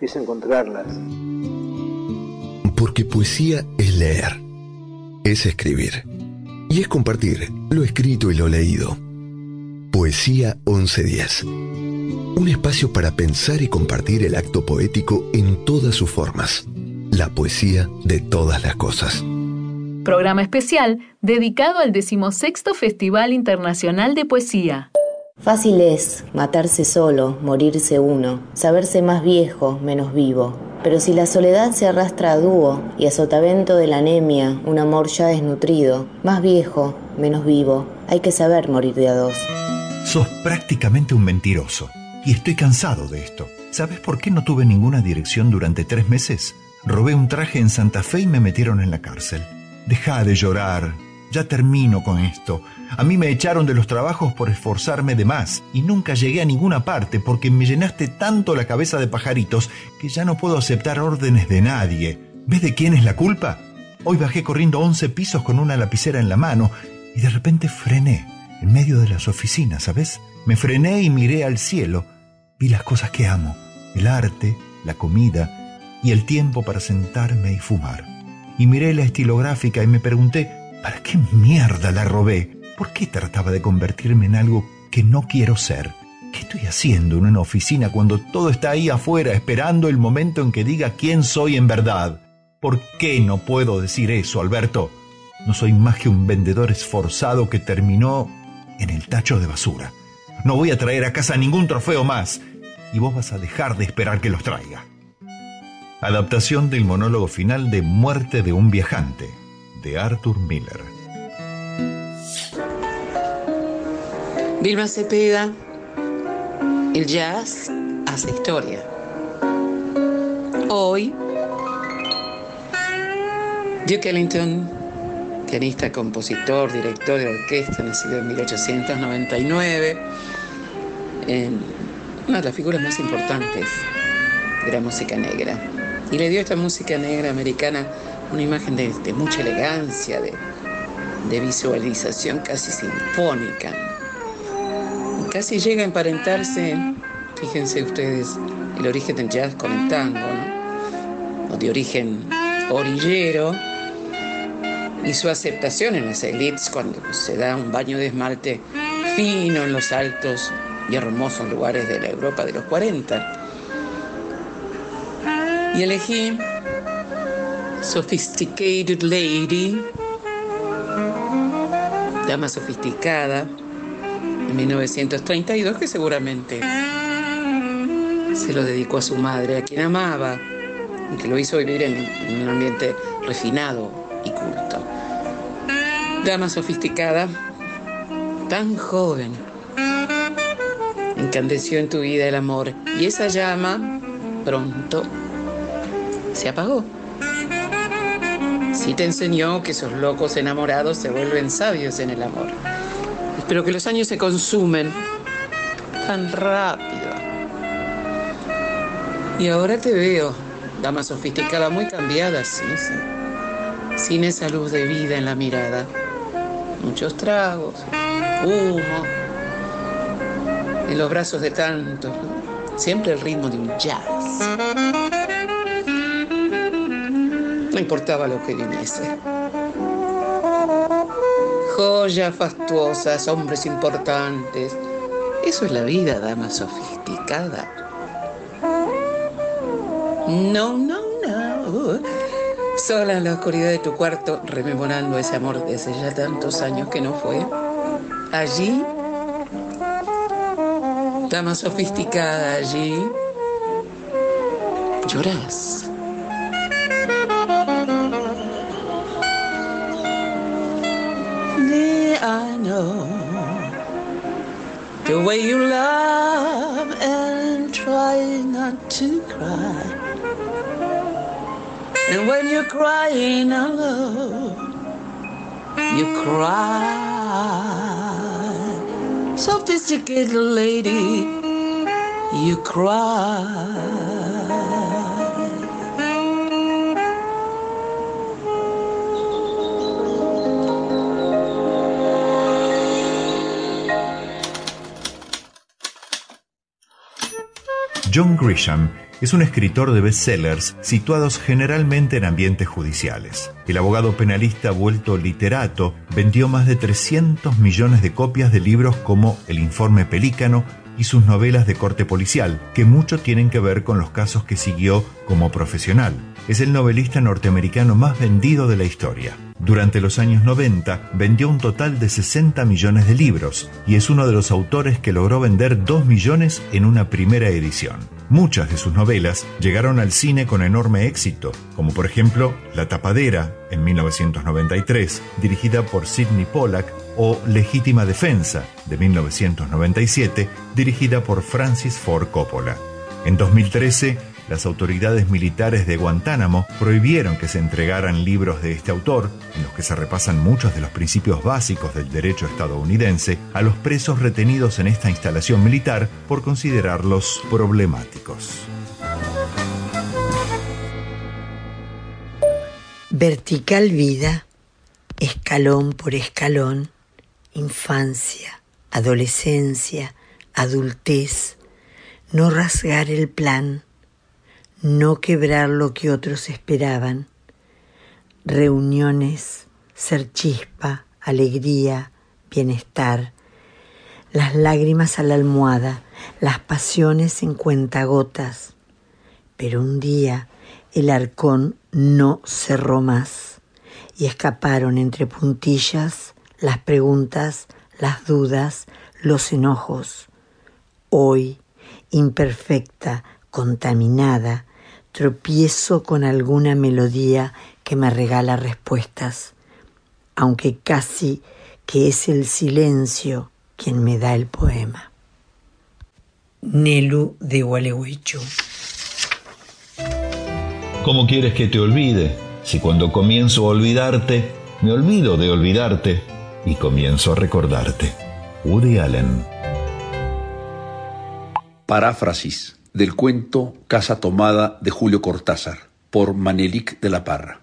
es encontrarlas. Porque poesía es leer, es escribir y es compartir lo escrito y lo leído. Poesía 1110. Un espacio para pensar y compartir el acto poético en todas sus formas. La poesía de todas las cosas. Programa especial dedicado al decimosexto Festival Internacional de Poesía. Fácil es matarse solo, morirse uno, saberse más viejo, menos vivo. Pero si la soledad se arrastra a dúo y a sotavento de la anemia, un amor ya desnutrido, más viejo, menos vivo, hay que saber morir de a dos. Sos prácticamente un mentiroso. Y estoy cansado de esto. ¿Sabes por qué no tuve ninguna dirección durante tres meses? Robé un traje en Santa Fe y me metieron en la cárcel. Deja de llorar. Ya termino con esto. A mí me echaron de los trabajos por esforzarme de más y nunca llegué a ninguna parte porque me llenaste tanto la cabeza de pajaritos que ya no puedo aceptar órdenes de nadie. ¿Ves de quién es la culpa? Hoy bajé corriendo 11 pisos con una lapicera en la mano y de repente frené en medio de las oficinas, ¿sabes? Me frené y miré al cielo. Vi las cosas que amo, el arte, la comida y el tiempo para sentarme y fumar. Y miré la estilográfica y me pregunté, ¿para qué mierda la robé? ¿Por qué trataba de convertirme en algo que no quiero ser? ¿Qué estoy haciendo en una oficina cuando todo está ahí afuera esperando el momento en que diga quién soy en verdad? ¿Por qué no puedo decir eso, Alberto? No soy más que un vendedor esforzado que terminó en el tacho de basura. No voy a traer a casa ningún trofeo más y vos vas a dejar de esperar que los traiga. Adaptación del monólogo final de Muerte de un viajante, de Arthur Miller. Vilma Cepeda, el jazz hace historia. Hoy, Duke Ellington pianista, compositor, director de orquesta, nacido en 1899, una de las figuras más importantes de la música negra. Y le dio esta música negra americana una imagen de, mucha elegancia, de, de visualización casi sinfónica. Casi llega a emparentarse, fíjense ustedes, el origen del jazz con el tango, o de origen orillero, y su aceptación en las élites cuando se da un baño de esmalte fino en los altos y hermosos lugares de la Europa de los 40. Y elegí Sophisticated Lady, dama sofisticada, en 1932, que seguramente se lo dedicó a su madre, a quien amaba, y que lo hizo vivir en, un ambiente refinado y culto. Dama sofisticada, tan joven, encandeció en tu vida el amor, y esa llama pronto se apagó. Sí te enseñó que esos locos enamorados se vuelven sabios en el amor. Espero que los años se consumen tan rápido. Y ahora te veo, dama sofisticada, muy cambiada, sí, sí. Sin esa luz de vida en la mirada. Muchos tragos, humo, en los brazos de tantos, siempre el ritmo de un jazz. No importaba lo que viniese. Joyas fastuosas, hombres importantes. Eso es la vida, dama sofisticada. No, no, no. Sola en la oscuridad de tu cuarto, rememorando ese amor de hace ya tantos años que no fue. Allí, dama sofisticada, allí, lloras. The way you love and try not to cry. And when you're crying alone, you cry. Sophisticated lady, you cry. John Grisham es un escritor de bestsellers situados generalmente en ambientes judiciales. El abogado penalista vuelto literato vendió más de 300 millones de copias de libros como El Informe Pelícano y sus novelas de corte policial, que mucho tienen que ver con los casos que siguió como profesional. Es el novelista norteamericano más vendido de la historia. Durante los años 90 vendió un total de 60 millones de libros y es uno de los autores que logró vender 2 millones en una primera edición. Muchas de sus novelas llegaron al cine con enorme éxito, como por ejemplo La Tapadera en 1993, dirigida por Sidney Pollack, o Legítima Defensa de 1997, dirigida por Francis Ford Coppola. En 2013, las autoridades militares de Guantánamo prohibieron que se entregaran libros de este autor, en los que se repasan muchos de los principios básicos del derecho estadounidense, a los presos retenidos en esta instalación militar por considerarlos problemáticos. Vertical vida, escalón por escalón, infancia, adolescencia, adultez, no rasgar el plan, no quebrar lo que otros esperaban, reuniones, ser chispa, alegría, bienestar, las lágrimas a la almohada, las pasiones en cuentagotas. Pero un día el arcón no cerró más y escaparon entre puntillas las preguntas, las dudas, los enojos. Hoy, imperfecta, contaminada, tropiezo con alguna melodía que me regala respuestas, aunque casi que es el silencio quien me da el poema. Nelu de Gualeguaychú. ¿Cómo quieres que te olvide si cuando comienzo a olvidarte Me olvido de olvidarte y comienzo a recordarte. Woody Allen. Paráfrasis del cuento Casa Tomada de Julio Cortázar por Manelik de la Parra.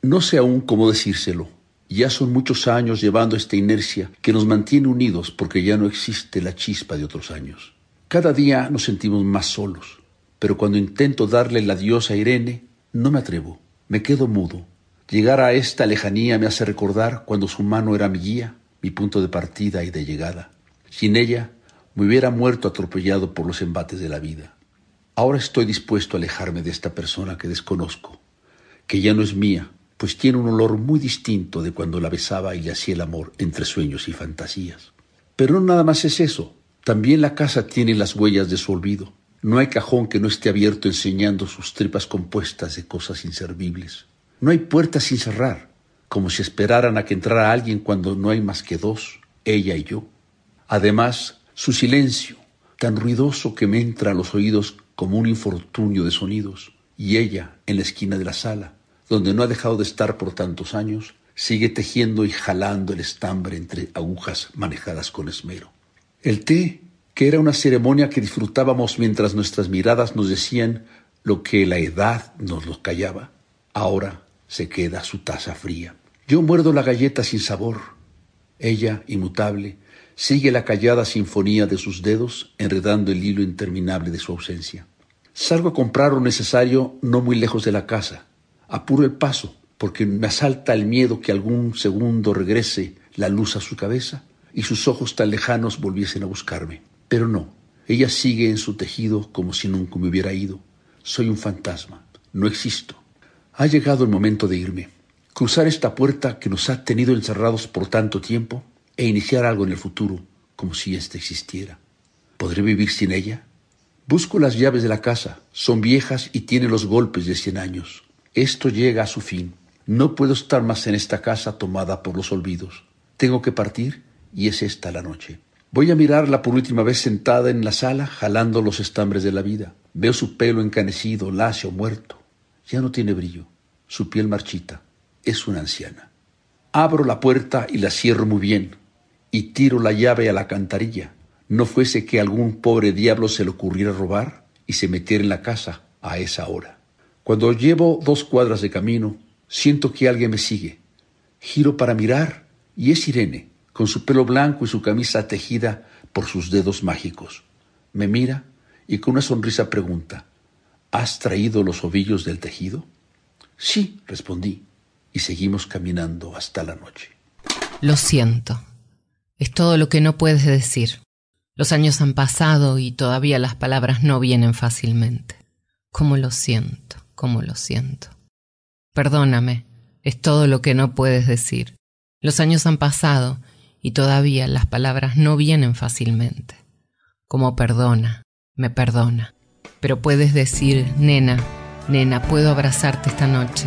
No sé aún cómo decírselo. Ya son muchos años llevando esta inercia que nos mantiene unidos porque ya no existe la chispa de otros años. Cada día nos sentimos más solos, pero cuando intento darle la adiós a Irene, no me atrevo, me quedo mudo. Llegar a esta lejanía me hace recordar cuando su mano era mi guía, mi punto de partida y de llegada. Sin ella, me hubiera muerto atropellado por los embates de la vida. Ahora estoy dispuesto a alejarme de esta persona que desconozco, que ya no es mía, pues tiene un olor muy distinto de cuando la besaba y le hacía el amor entre sueños y fantasías. Pero no nada más es eso, también la casa tiene las huellas de su olvido. No hay cajón que no esté abierto enseñando sus tripas compuestas de cosas inservibles. No hay puertas sin cerrar, como si esperaran a que entrara alguien cuando no hay más que dos, ella y yo. Además, su silencio, tan ruidoso que me entra a los oídos como un infortunio de sonidos, y ella, en la esquina de la sala, donde no ha dejado de estar por tantos años, sigue tejiendo y jalando el estambre entre agujas manejadas con esmero. El té, que era una ceremonia que disfrutábamos mientras nuestras miradas nos decían lo que la edad nos lo callaba, ahora se queda su taza fría. Yo muerdo la galleta sin sabor. Ella, inmutable, Sigue la callada sinfonía de sus dedos enredando el hilo interminable de su ausencia. Salgo a comprar lo necesario no muy lejos de la casa. Apuro el paso porque me asalta el miedo que algún segundo regrese la luz a su cabeza y sus ojos tan lejanos volviesen a buscarme. Pero no, ella sigue en su tejido como si nunca me hubiera ido. Soy un fantasma, no existo. Ha llegado el momento de irme. Cruzar esta puerta que nos ha tenido encerrados por tanto tiempo e iniciar algo en el futuro, como si éste existiera. ¿Podré vivir sin ella? Busco las llaves de la casa. Son viejas y tienen los golpes de cien años. Esto llega a su fin. No puedo estar más en esta casa tomada por los olvidos. Tengo que partir y es esta la noche. Voy a mirarla por última vez sentada en la sala, jalando los estambres de la vida. Veo su pelo encanecido, lacio, muerto. Ya no tiene brillo. Su piel marchita. Es una anciana. Abro la puerta y la cierro muy bien y tiro la llave a la cantarilla. No fuese que algún pobre diablo se le ocurriera robar y se metiera en la casa a esa hora. Cuando llevo dos cuadras de camino, siento que alguien me sigue. Giro para mirar y es Irene, con su pelo blanco y su camisa tejida por sus dedos mágicos. Me mira y con una sonrisa pregunta, ¿Has traído los ovillos del tejido? Sí, respondí, y seguimos caminando hasta la noche. Lo siento. Es todo lo que no puedes decir. Los años han pasado y todavía las palabras no vienen fácilmente. ¿Cómo lo siento? ¿Cómo lo siento? Perdóname, es todo lo que no puedes decir. Los años han pasado y todavía las palabras no vienen fácilmente. Como perdona, me perdona. Pero puedes decir, nena, nena, puedo abrazarte esta noche.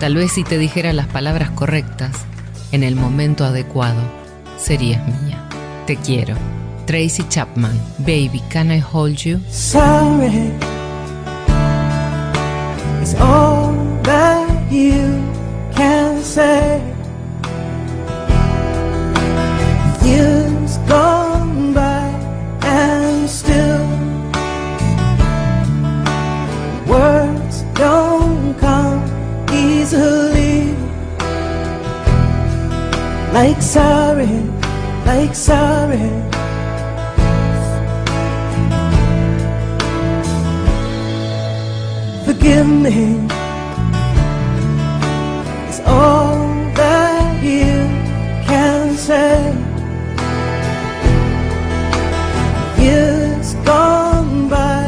Tal vez si te dijera las palabras correctas, en el momento adecuado, serías mía. Te quiero. Tracy Chapman, Baby, Can I Hold You? Sorry, it's all that you can say. Years gone by and still words don't come easily like sorry like sorry. Forgive me, it's all that you can say. Years gone by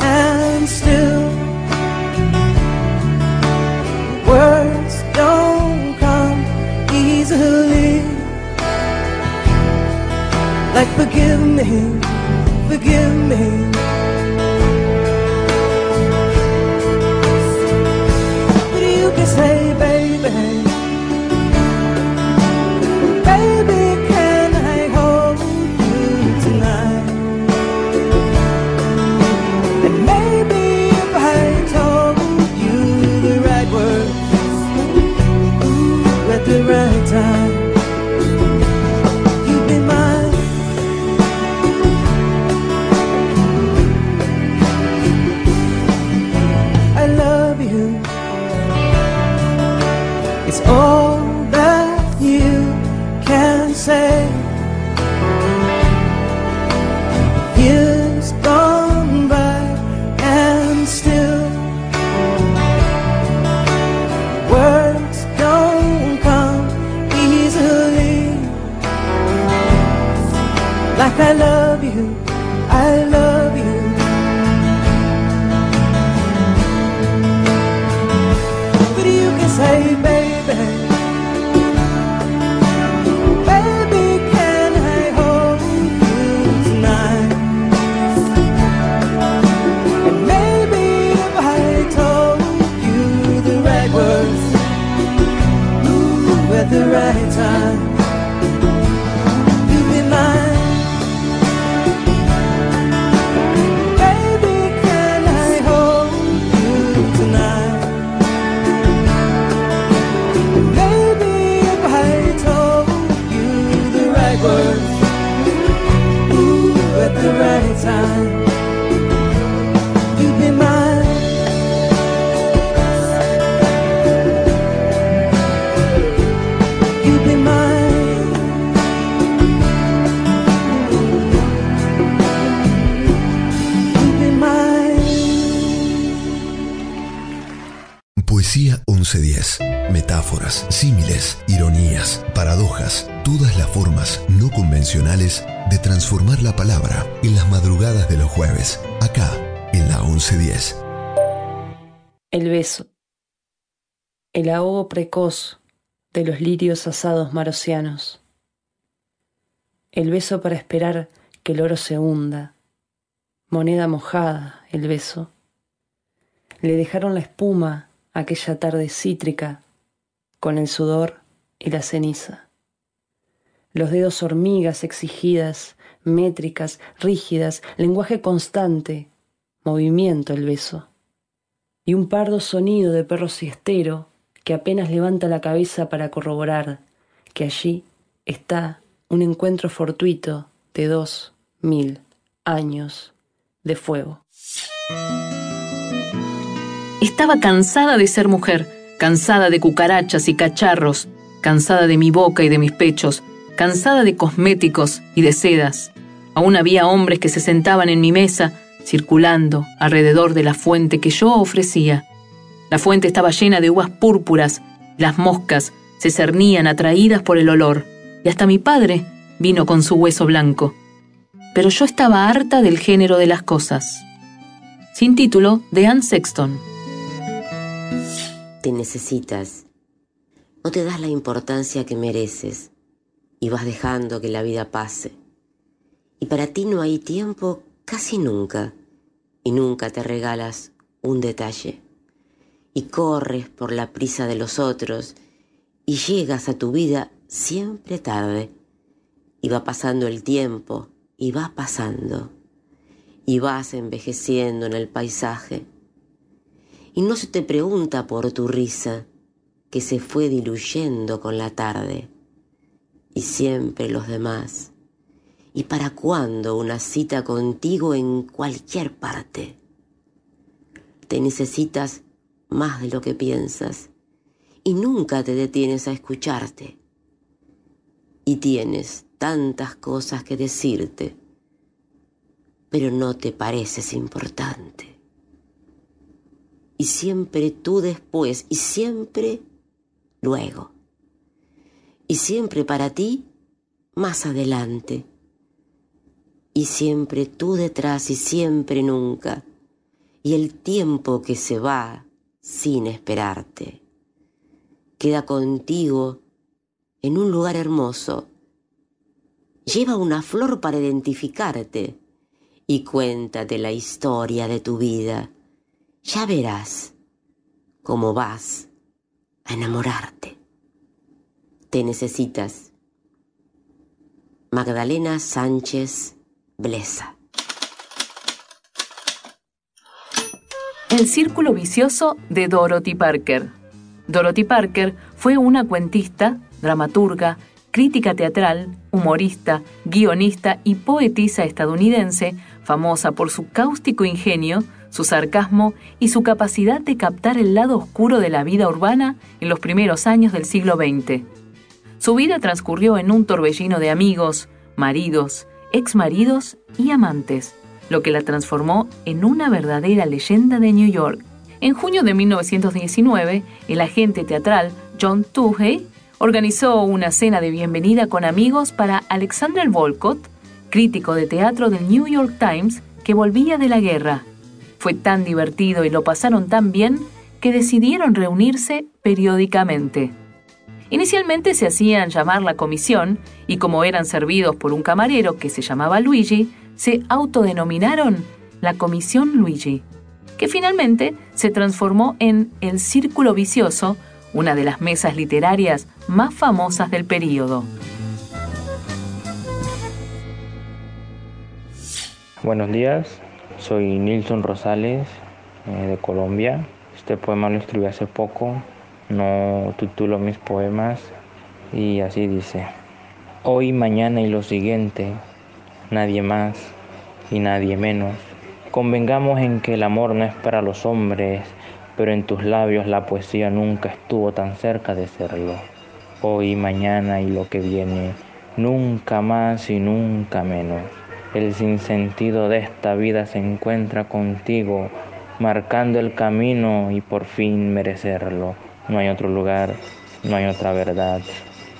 and still words don't come easily. Like forgive 1110. El beso. El ahogo precoz de los lirios asados marocianos. El beso para esperar que el oro se hunda. Moneda mojada, el beso. Le dejaron la espuma aquella tarde cítrica con el sudor y la ceniza. Los dedos hormigas exigidas, métricas, rígidas, lenguaje constante, movimiento el beso. Y un pardo sonido de perro siestero que apenas levanta la cabeza para corroborar que allí está un encuentro fortuito de dos mil años de fuego. Estaba cansada de ser mujer, cansada de cucarachas y cacharros, cansada de mi boca y de mis pechos, cansada de cosméticos y de sedas. Aún había hombres que se sentaban en mi mesa, circulando alrededor de la fuente que yo ofrecía. La fuente estaba llena de uvas púrpuras, las moscas se cernían atraídas por el olor, y hasta mi padre vino con su hueso blanco. Pero yo estaba harta del género de las cosas. Sin título, de Anne Sexton. Te necesitas. No te das la importancia que mereces y vas dejando que la vida pase. Y para ti no hay tiempo casi nunca y nunca te regalas un detalle. Y corres por la prisa de los otros y llegas a tu vida siempre tarde. Y va pasando el tiempo y va pasando. Y vas envejeciendo en el paisaje. Y no se te pregunta por tu risa que se fue diluyendo con la tarde. Y siempre los demás. ¿Y para cuándo una cita contigo en cualquier parte? Te necesitas más de lo que piensas y nunca te detienes a escucharte. Y tienes tantas cosas que decirte, pero no te pareces importante. Y siempre tú después y siempre luego. Y siempre para ti más adelante. Y siempre tú detrás y siempre nunca. Y el tiempo que se va sin esperarte. Queda contigo en un lugar hermoso. Lleva una flor para identificarte y cuéntate la historia de tu vida. Ya verás cómo vas a enamorarte. Te necesitas. Magdalena Sánchez Blesa. El círculo vicioso de Dorothy Parker. Dorothy Parker fue una cuentista, dramaturga, crítica teatral, humorista, guionista y poetisa estadounidense, famosa por su cáustico ingenio, su sarcasmo y su capacidad de captar el lado oscuro de la vida urbana en los primeros años del siglo XX. Su vida transcurrió en un torbellino de amigos, maridos, exmaridos y amantes, lo que la transformó en una verdadera leyenda de New York. En junio de 1919, el agente teatral John Toohey organizó una cena de bienvenida con amigos para Alexander Volcott, crítico de teatro del New York Times que volvía de la guerra. Fue tan divertido y lo pasaron tan bien que decidieron reunirse periódicamente. Inicialmente se hacían llamar la comisión y como eran servidos por un camarero que se llamaba Luigi, se autodenominaron la Comisión Luigi, que finalmente se transformó en el Círculo Vicioso, una de las mesas literarias más famosas del período. Buenos días, soy Nilson Rosales eh, de Colombia. Este poema lo escribí hace poco, no titulo mis poemas y así dice. Hoy, mañana y lo siguiente, nadie más y nadie menos. Convengamos en que el amor no es para los hombres, pero en tus labios la poesía nunca estuvo tan cerca de serlo. Hoy, mañana y lo que viene, nunca más y nunca menos. El sinsentido de esta vida se encuentra contigo, marcando el camino y por fin merecerlo. No hay otro lugar, no hay otra verdad,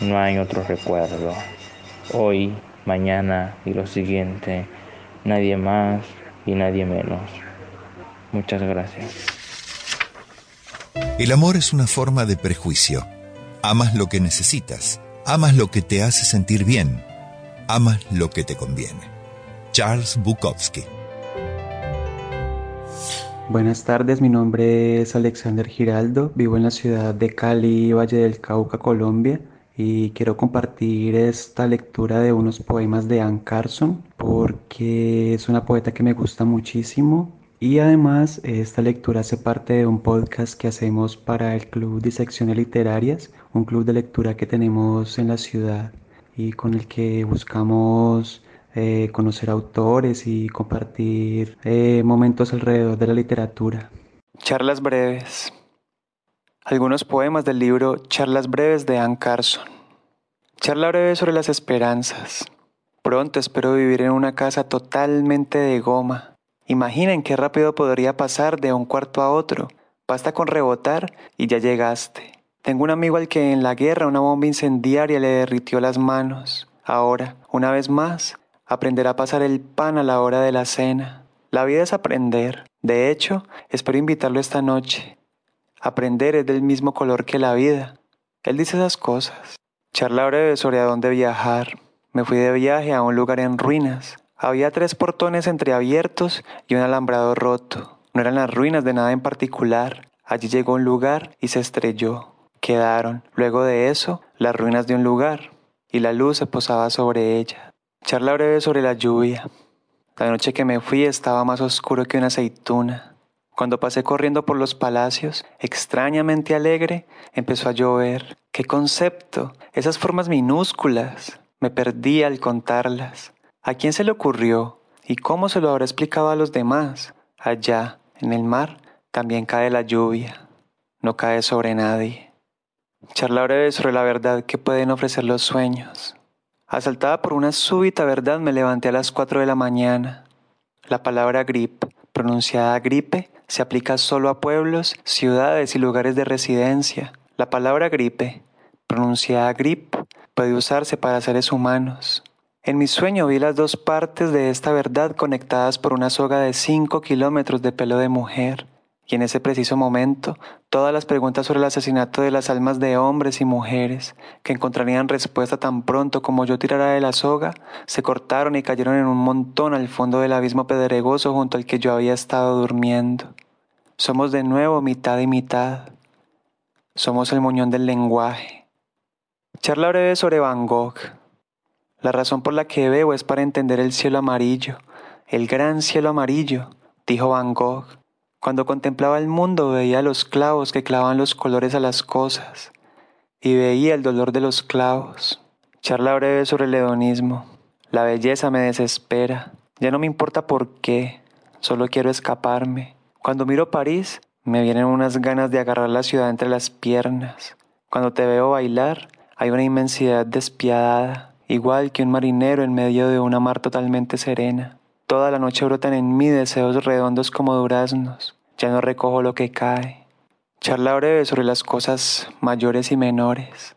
no hay otro recuerdo. Hoy, mañana y lo siguiente, nadie más y nadie menos. Muchas gracias. El amor es una forma de prejuicio. Amas lo que necesitas, amas lo que te hace sentir bien, amas lo que te conviene. Charles Bukowski. Buenas tardes, mi nombre es Alexander Giraldo, vivo en la ciudad de Cali, Valle del Cauca, Colombia, y quiero compartir esta lectura de unos poemas de Anne Carson porque es una poeta que me gusta muchísimo y además esta lectura hace parte de un podcast que hacemos para el Club de Secciones Literarias, un club de lectura que tenemos en la ciudad y con el que buscamos eh, conocer autores y compartir eh, momentos alrededor de la literatura. Charlas breves. Algunos poemas del libro Charlas breves de Anne Carson. Charla breve sobre las esperanzas. Pronto espero vivir en una casa totalmente de goma. Imaginen qué rápido podría pasar de un cuarto a otro. Basta con rebotar y ya llegaste. Tengo un amigo al que en la guerra una bomba incendiaria le derritió las manos. Ahora, una vez más, aprenderá a pasar el pan a la hora de la cena. La vida es aprender. De hecho, espero invitarlo esta noche. Aprender es del mismo color que la vida. Él dice esas cosas. Charla breve sobre a dónde viajar. Me fui de viaje a un lugar en ruinas. Había tres portones entreabiertos y un alambrado roto. No eran las ruinas de nada en particular. Allí llegó un lugar y se estrelló. Quedaron, luego de eso, las ruinas de un lugar, y la luz se posaba sobre ella. Charla breve sobre la lluvia. La noche que me fui estaba más oscuro que una aceituna. Cuando pasé corriendo por los palacios, extrañamente alegre, empezó a llover. ¡Qué concepto! Esas formas minúsculas. Me perdí al contarlas. ¿A quién se le ocurrió? ¿Y cómo se lo habrá explicado a los demás? Allá, en el mar, también cae la lluvia. No cae sobre nadie. Charla breve sobre la verdad que pueden ofrecer los sueños. Asaltada por una súbita verdad me levanté a las cuatro de la mañana. La palabra grip, pronunciada gripe, se aplica solo a pueblos, ciudades y lugares de residencia. La palabra gripe, pronunciada grip, puede usarse para seres humanos. En mi sueño vi las dos partes de esta verdad conectadas por una soga de cinco kilómetros de pelo de mujer. Y en ese preciso momento, todas las preguntas sobre el asesinato de las almas de hombres y mujeres, que encontrarían respuesta tan pronto como yo tirara de la soga, se cortaron y cayeron en un montón al fondo del abismo pedregoso junto al que yo había estado durmiendo. Somos de nuevo mitad y mitad. Somos el muñón del lenguaje. Charla breve sobre Van Gogh. La razón por la que veo es para entender el cielo amarillo, el gran cielo amarillo, dijo Van Gogh. Cuando contemplaba el mundo veía los clavos que clavan los colores a las cosas y veía el dolor de los clavos. Charla breve sobre el hedonismo. La belleza me desespera. Ya no me importa por qué, solo quiero escaparme. Cuando miro París, me vienen unas ganas de agarrar la ciudad entre las piernas. Cuando te veo bailar, hay una inmensidad despiadada, igual que un marinero en medio de una mar totalmente serena. Toda la noche brotan en mí deseos redondos como duraznos. Ya no recojo lo que cae. Charla breve sobre las cosas mayores y menores.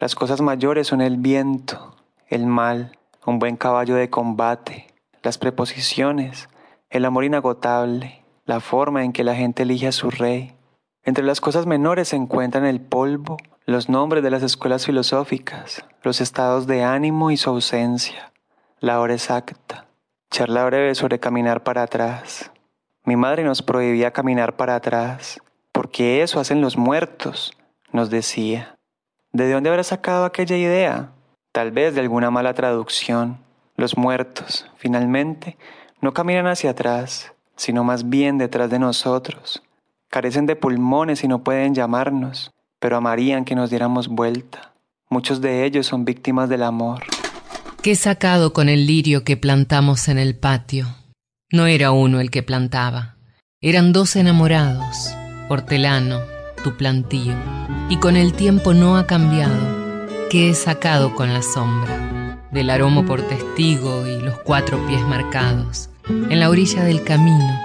Las cosas mayores son el viento, el mal, un buen caballo de combate, las preposiciones, el amor inagotable, la forma en que la gente elige a su rey. Entre las cosas menores se encuentran el polvo, los nombres de las escuelas filosóficas, los estados de ánimo y su ausencia, la hora exacta, charla breve sobre caminar para atrás. Mi madre nos prohibía caminar para atrás, porque eso hacen los muertos, nos decía. ¿De dónde habrá sacado aquella idea? Tal vez de alguna mala traducción. Los muertos, finalmente, no caminan hacia atrás, sino más bien detrás de nosotros. Carecen de pulmones y no pueden llamarnos, pero amarían que nos diéramos vuelta. Muchos de ellos son víctimas del amor. ¿Qué he sacado con el lirio que plantamos en el patio? No era uno el que plantaba, eran dos enamorados, hortelano, tu plantío, y con el tiempo no ha cambiado. ¿Qué he sacado con la sombra? Del aromo por testigo y los cuatro pies marcados, en la orilla del camino.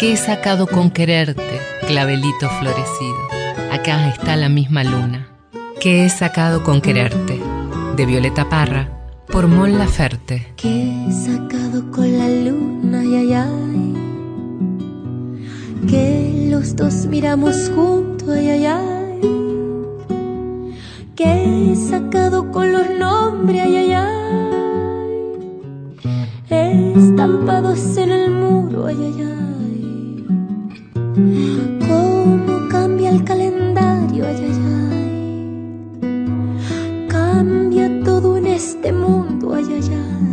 ¿Qué he sacado con quererte, clavelito florecido? Acá está la misma luna. ¿Qué he sacado con quererte? De Violeta Parra, por Mon Laferte. ¿Qué he sacado con la luna, ay, ay, ay? Que los dos miramos juntos, ay, ay, ay. Que he sacado con los nombres, ay, ay, ay. Estampados en el muro, ay, ay, ay. Cómo cambia el calendario, ay, ay, ay. Este mundo, ay, ay,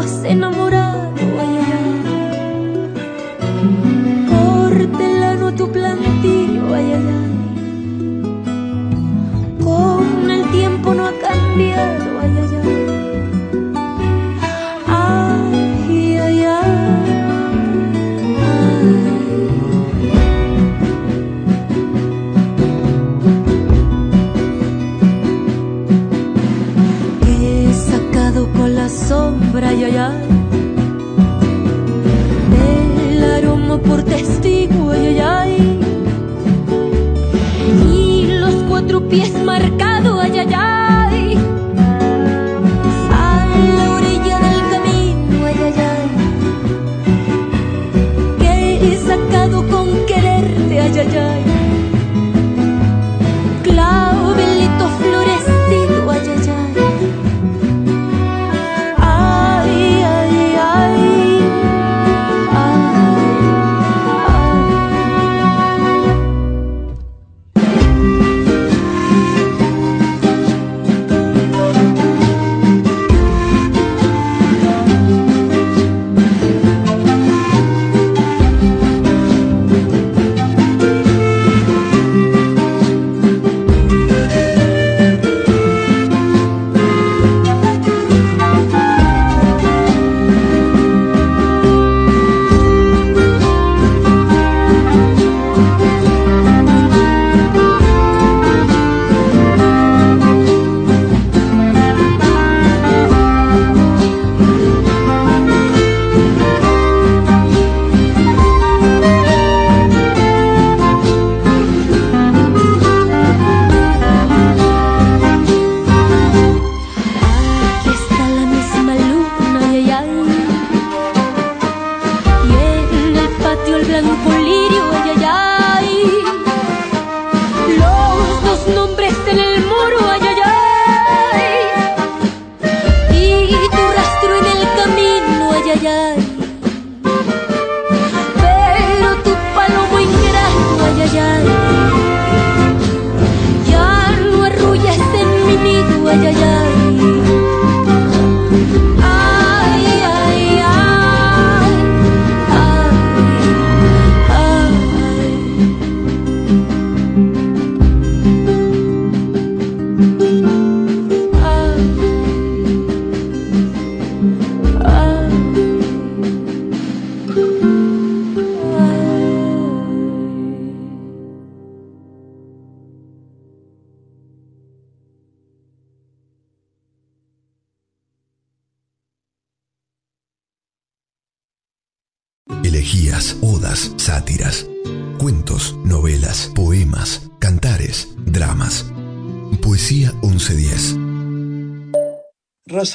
Ay, ay, ay. Hortelano tu ay, ay. Con el tiempo no ha cambiado, pies marcados,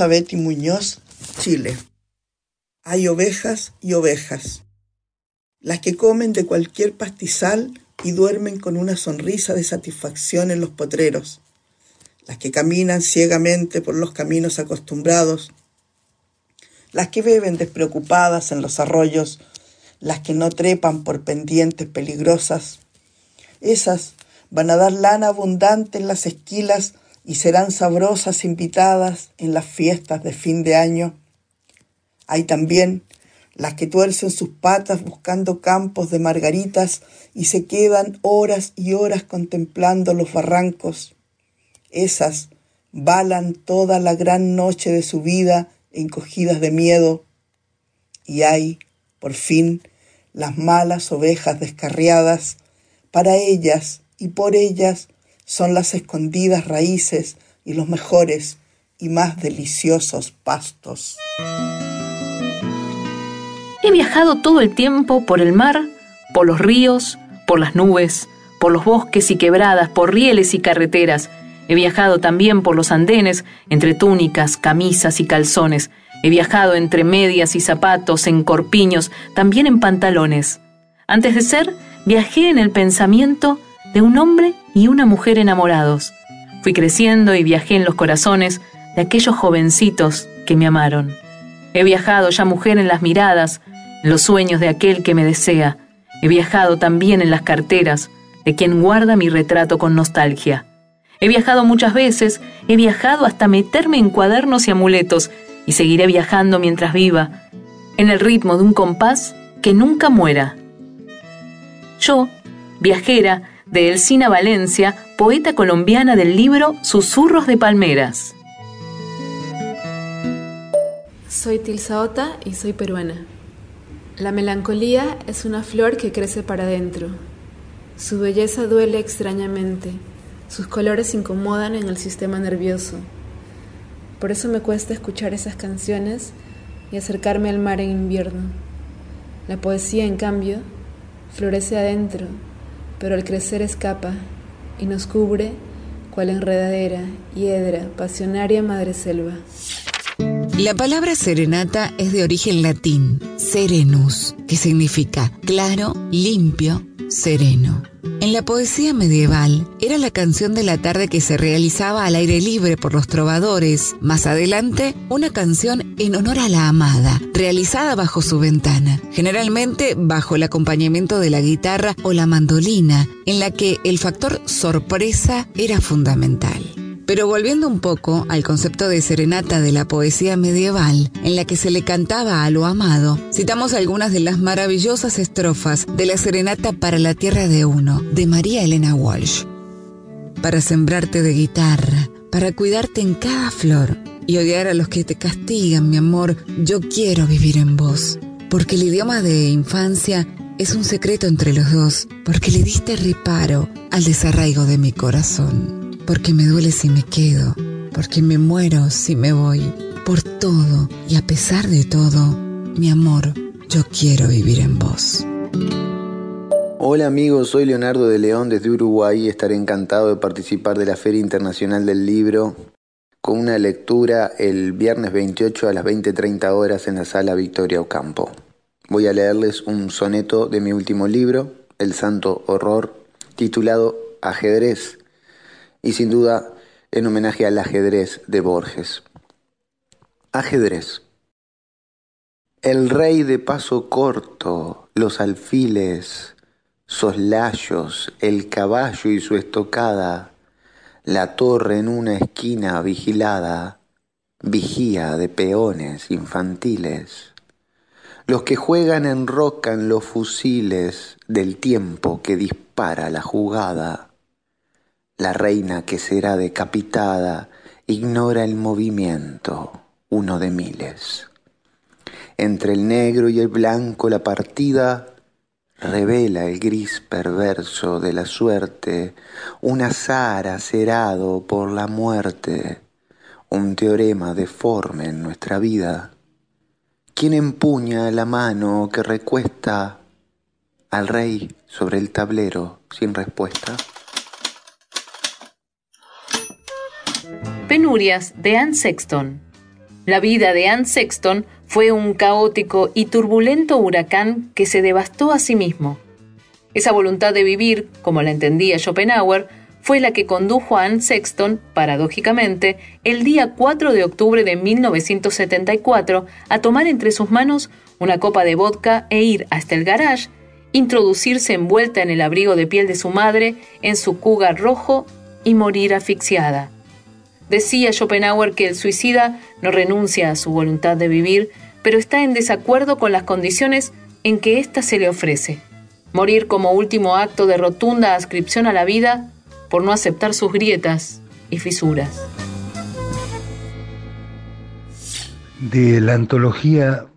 Rosa Betty Muñoz, Chile. Hay ovejas y ovejas. Las que comen de cualquier pastizal y duermen con una sonrisa de satisfacción en los potreros. Las que caminan ciegamente por los caminos acostumbrados. Las que beben despreocupadas en los arroyos. Las que no trepan por pendientes peligrosas. Esas van a dar lana abundante en las esquilas y serán sabrosas invitadas en las fiestas de fin de año. Hay también las que tuercen sus patas buscando campos de margaritas y se quedan horas y horas contemplando los barrancos. Esas balan toda la gran noche de su vida encogidas de miedo. Y hay, por fin, las malas ovejas descarriadas. Para ellas y por ellas son las escondidas raíces y los mejores y más deliciosos pastos. He viajado todo el tiempo por el mar, por los ríos, por las nubes, por los bosques y quebradas, por rieles y carreteras. He viajado también por los andenes, entre túnicas, camisas y calzones. He viajado entre medias y zapatos, en corpiños, también en pantalones. Antes de ser, viajé en el pensamiento de un hombre y una mujer enamorados. Fui creciendo y viajé en los corazones de aquellos jovencitos que me amaron. He viajado ya mujer en las miradas, en los sueños de aquel que me desea. He viajado también en las carteras de quien guarda mi retrato con nostalgia. He viajado muchas veces, he viajado hasta meterme en cuadernos y amuletos, y seguiré viajando mientras viva, en el ritmo de un compás que nunca muera. Yo, viajera de Elsina Valencia, poeta colombiana del libro Susurros de Palmeras. Soy Tilsaota y soy peruana. La melancolía es una flor que crece para adentro. Su belleza duele extrañamente. Sus colores incomodan en el sistema nervioso. Por eso me cuesta escuchar esas canciones y acercarme al mar en invierno. La poesía, en cambio, florece adentro, pero al crecer escapa y nos cubre cual enredadera, hiedra, pasionaria madreselva. La palabra serenata es de origen latín, serenus, que significa claro, limpio, sereno. En la poesía medieval era la canción de la tarde que se realizaba al aire libre por los trovadores. Más adelante, una canción en honor a la amada, realizada bajo su ventana, generalmente bajo el acompañamiento de la guitarra o la mandolina, en la que el factor sorpresa era fundamental. Pero volviendo un poco al concepto de serenata de la poesía medieval, en la que se le cantaba a lo amado, citamos algunas de las maravillosas estrofas de la serenata para la tierra de uno, de María Elena Walsh. Para sembrarte de guitarra, para cuidarte en cada flor y odiar a los que te castigan, mi amor, yo quiero vivir en vos. Porque el idioma de infancia es un secreto entre los dos, porque le diste reparo al desarraigo de mi corazón porque me duele si me quedo, porque me muero si me voy, por todo y a pesar de todo, mi amor, yo quiero vivir en vos. Hola amigos, soy Leonardo de León desde Uruguay y estaré encantado de participar de la Feria Internacional del Libro con una lectura el viernes 28 a las 20.30 horas en la sala Victoria Ocampo. Voy a leerles un soneto de mi último libro, El Santo Horror, titulado Ajedrez, y sin duda en homenaje al ajedrez de Borges. Ajedrez. El rey de paso corto, los alfiles, soslayos, el caballo y su estocada, la torre en una esquina vigilada, vigía de peones infantiles, los que juegan enrocan los fusiles del tiempo que dispara la jugada la reina que será decapitada ignora el movimiento, uno de miles. Entre el negro y el blanco la partida revela el gris perverso de la suerte, un azar acerado por la muerte, un teorema deforme en nuestra vida. ¿Quién empuña la mano que recuesta al rey sobre el tablero sin respuesta? Penurias de Anne Sexton. La vida de Anne Sexton fue un caótico y turbulento huracán que se devastó a sí mismo. Esa voluntad de vivir, como la entendía Schopenhauer, fue la que condujo a Anne Sexton, paradójicamente, el día 4 de octubre de 1974 a tomar entre sus manos una copa de vodka e ir hasta el garage, introducirse envuelta en el abrigo de piel de su madre, en su cougar rojo y morir asfixiada. Decía Schopenhauer que el suicida no renuncia a su voluntad de vivir, pero está en desacuerdo con las condiciones en que ésta se le ofrece. Morir como último acto de rotunda ascripción a la vida por no aceptar sus grietas y fisuras. De la antología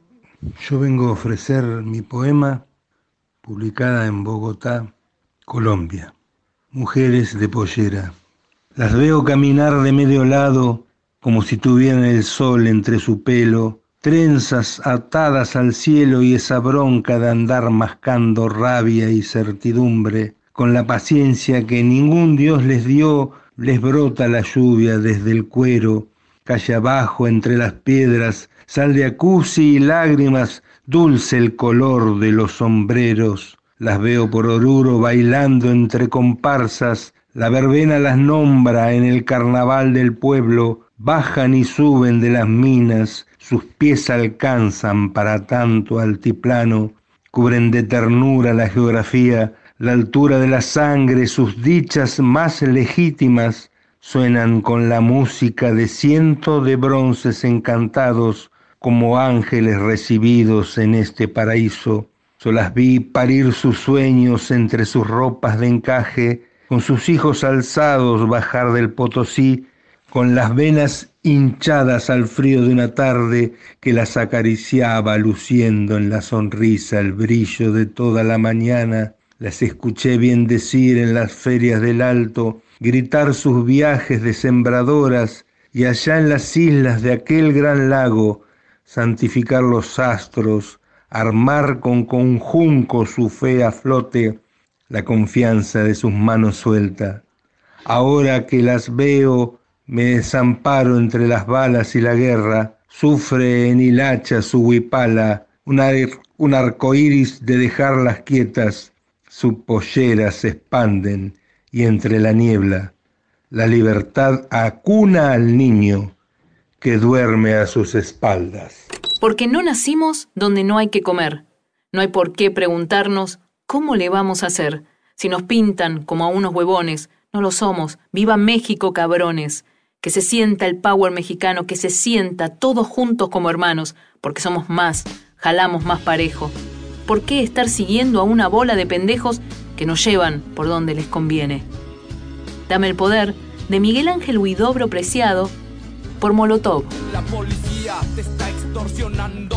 yo vengo a ofrecer mi poema publicada en Bogotá, Colombia. Mujeres de pollera. Las veo caminar de medio lado como si tuvieran el sol entre su pelo, trenzas atadas al cielo y esa bronca de andar mascando rabia y certidumbre con la paciencia que ningún Dios les dio, les brota la lluvia desde el cuero, calle abajo entre las piedras, sal de acusi y lágrimas, dulce el color de los sombreros. Las veo por Oruro bailando entre comparsas, la verbena las nombra en el carnaval del pueblo, bajan y suben de las minas, sus pies alcanzan para tanto altiplano, cubren de ternura la geografía, la altura de la sangre, sus dichas más legítimas, suenan con la música de cientos de bronces encantados como ángeles recibidos en este paraíso. Yo las vi parir sus sueños entre sus ropas de encaje, con sus hijos alzados bajar del Potosí, con las venas hinchadas al frío de una tarde que las acariciaba luciendo en la sonrisa el brillo de toda la mañana, las escuché bien decir en las ferias del Alto, gritar sus viajes de sembradoras y allá en las islas de aquel gran lago santificar los astros, armar con conjunco su fe a flote, la confianza de sus manos suelta. Ahora que las veo, me desamparo entre las balas y la guerra, sufre en hilacha su huipala, un, un arcoíris de dejarlas quietas, sus polleras se expanden y entre la niebla la libertad acuna al niño que duerme a sus espaldas. Porque no nacimos donde no hay que comer. No hay por qué preguntarnos cómo le vamos a hacer. Si nos pintan como a unos huevones, no lo somos. Viva México, cabrones. Que se sienta el power mexicano, que se sienta todos juntos como hermanos, porque somos más, jalamos más parejo. ¿por qué estar siguiendo a una bola de pendejos que nos llevan por donde les conviene? Dame el poder de Miguel Ángel Huidobro Preciado por Molotov. La policía te está extorsionando,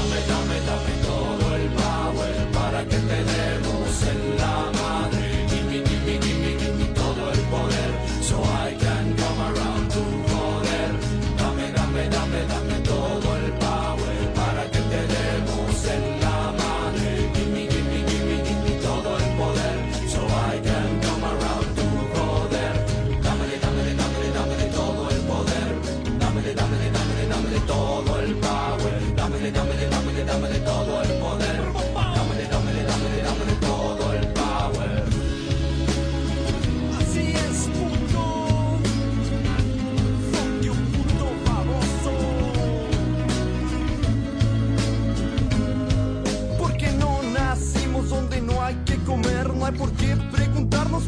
Dame, dame, dame, todo el power para que te demos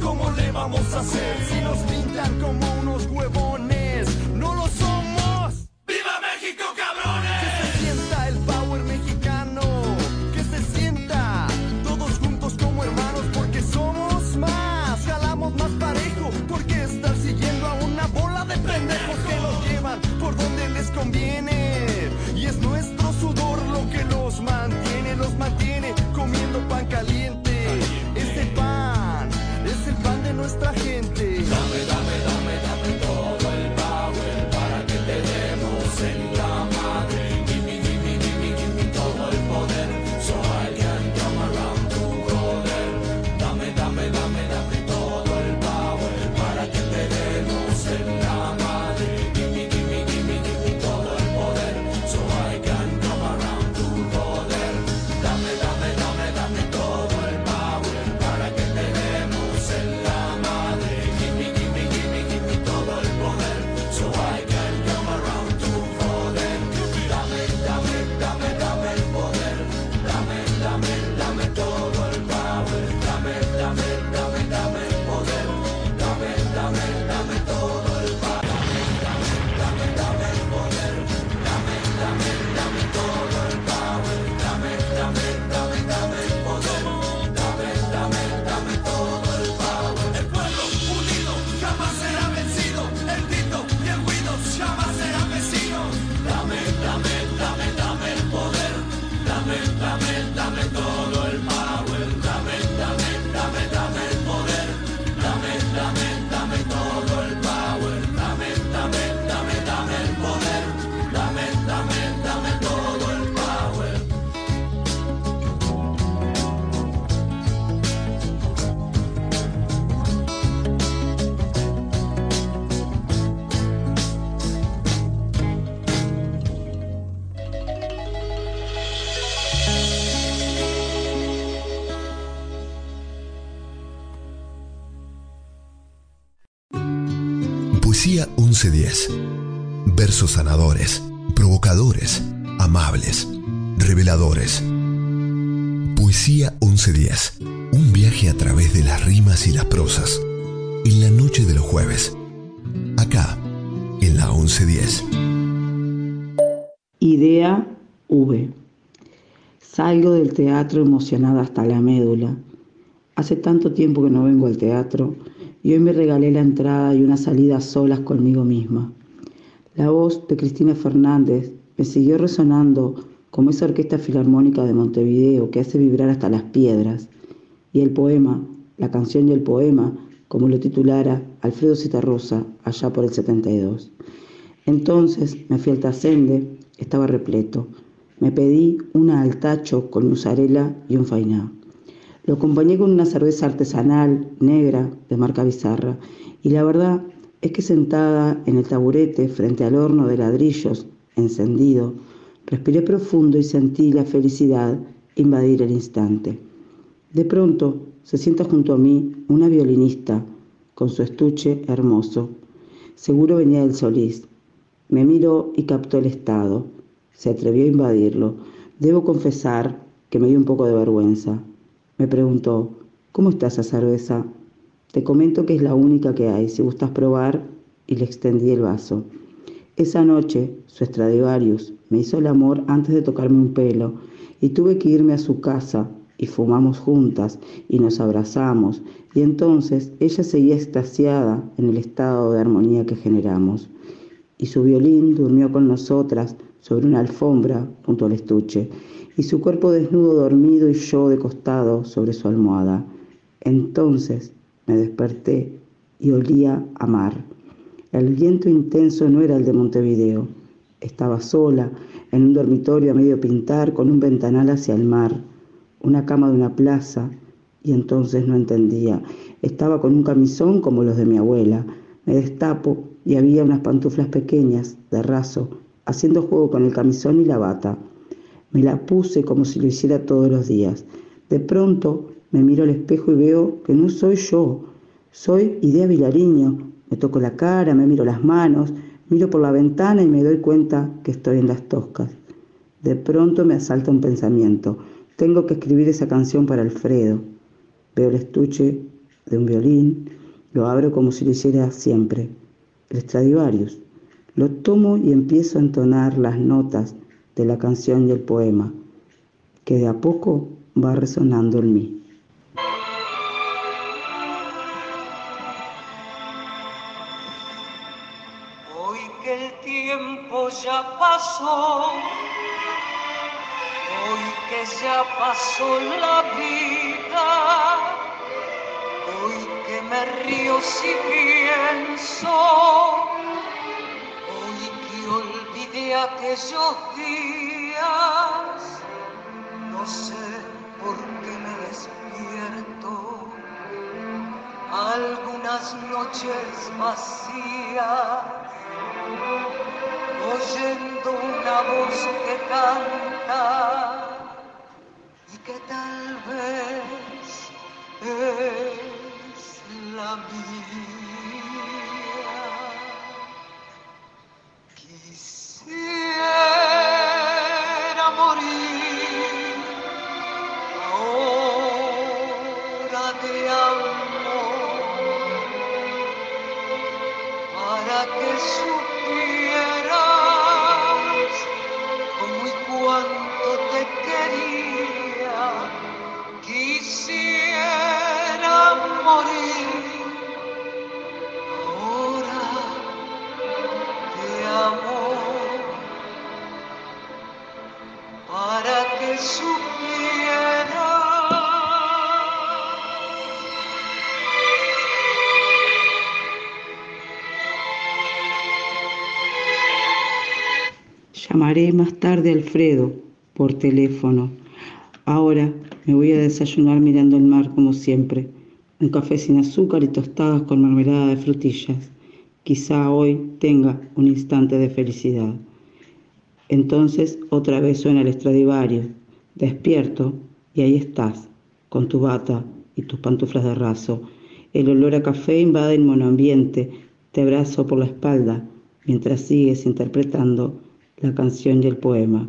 cómo le vamos a hacer si nos pintan como unos huevones. 1110. Versos sanadores, provocadores, amables, reveladores. Poesía 1110. Un viaje a través de las rimas y las prosas. En la noche de los jueves. Acá, en la 1110. Idea V. Salgo del teatro emocionada hasta la médula. Hace tanto tiempo que no vengo al teatro y hoy me regalé la entrada y una salida a solas conmigo misma. La voz de Cristina Fernández me siguió resonando como esa orquesta filarmónica de Montevideo que hace vibrar hasta las piedras. Y el poema, la canción y el poema, como lo titulara Alfredo Citarrosa allá por el 72. Entonces me fui al Tacende, estaba repleto. Me pedí una al tacho con mozzarella y un fainá. Lo acompañé con una cerveza artesanal, negra, de marca Bizarra, y la verdad es que sentada en el taburete frente al horno de ladrillos, encendido, respiré profundo y sentí la felicidad invadir el instante. De pronto se sienta junto a mí una violinista con su estuche hermoso. Seguro venía del Solís. Me miró y captó el estado. Se atrevió a invadirlo. Debo confesar que me dio un poco de vergüenza. Me preguntó, ¿cómo está esa cerveza? Te comento que es la única que hay, si gustas probar, y le extendí el vaso. Esa noche, su Stradivarius me hizo el amor antes de tocarme un pelo, y tuve que irme a su casa, y fumamos juntas, y nos abrazamos, y entonces ella seguía extasiada en el estado de armonía que generamos. Y su violín durmió con nosotras sobre una alfombra junto al estuche, y su cuerpo desnudo dormido y yo de costado sobre su almohada. Entonces me desperté y olía a mar. El viento intenso no era el de Montevideo. Estaba sola, en un dormitorio a medio pintar, con un ventanal hacia el mar, una cama de una plaza, y entonces no entendía. Estaba con un camisón como los de mi abuela. Me destapo y había unas pantuflas pequeñas, de raso, haciendo juego con el camisón y la bata. Me la puse como si lo hiciera todos los días. De pronto me miro al espejo y veo que no soy yo, soy Idea Vilariño. Me toco la cara, me miro las manos, miro por la ventana y me doy cuenta que estoy en las toscas. De pronto me asalta un pensamiento. Tengo que escribir esa canción para Alfredo. Veo el estuche de un violín, lo abro como si lo hiciera siempre, el Stradivarius. Lo tomo y empiezo a entonar las notas de la canción y el poema, que de a poco va resonando en mí. Hoy que el tiempo ya pasó, hoy que ya pasó la vida, hoy que me río si pienso, aquellos días, no sé por qué me despierto algunas noches vacías oyendo una voz que canta y que tal vez es la mía. Supieras cómo y cuánto te quería. Quisiera morir ahora de amor para que supieras. Llamaré más tarde a Alfredo por teléfono. Ahora me voy a desayunar mirando el mar como siempre. Un café sin azúcar y tostadas con mermelada de frutillas. Quizá hoy tenga un instante de felicidad. Entonces otra vez suena el Stradivario. Despierto y ahí estás, con tu bata y tus pantuflas de raso. El olor a café invade el monoambiente. Te abrazo por la espalda mientras sigues interpretando la canción y el poema.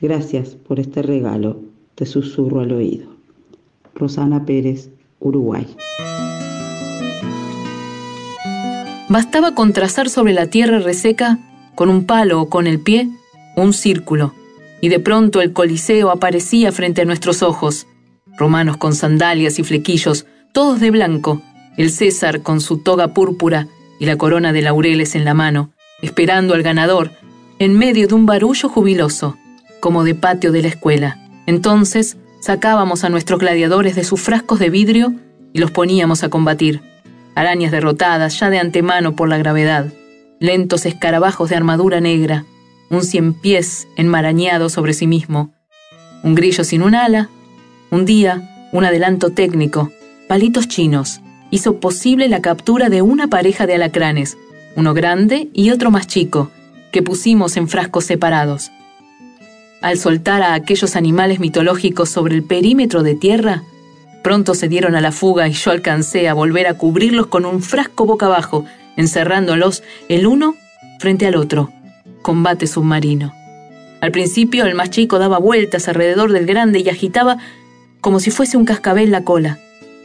Gracias por este regalo, te susurro al oído. Rosana Pérez, Uruguay. Bastaba con trazar sobre la tierra reseca, con un palo o con el pie, un círculo, y de pronto el Coliseo aparecía frente a nuestros ojos. Romanos con sandalias y flequillos, todos de blanco, el César con su toga púrpura y la corona de laureles en la mano, esperando al ganador, en medio de un barullo jubiloso, como de patio de la escuela. Entonces sacábamos a nuestros gladiadores de sus frascos de vidrio y los poníamos a combatir. Arañas derrotadas ya de antemano por la gravedad, lentos escarabajos de armadura negra, un cien pies enmarañado sobre sí mismo, un grillo sin un ala. Un día, un adelanto técnico, palitos chinos, hizo posible la captura de una pareja de alacranes, uno grande y otro más chico, que pusimos en frascos separados. Al soltar a aquellos animales mitológicos sobre el perímetro de tierra, pronto se dieron a la fuga y yo alcancé a volver a cubrirlos con un frasco boca abajo, encerrándolos el uno frente al otro. Combate submarino. Al principio el más chico daba vueltas alrededor del grande y agitaba como si fuese un cascabel la cola.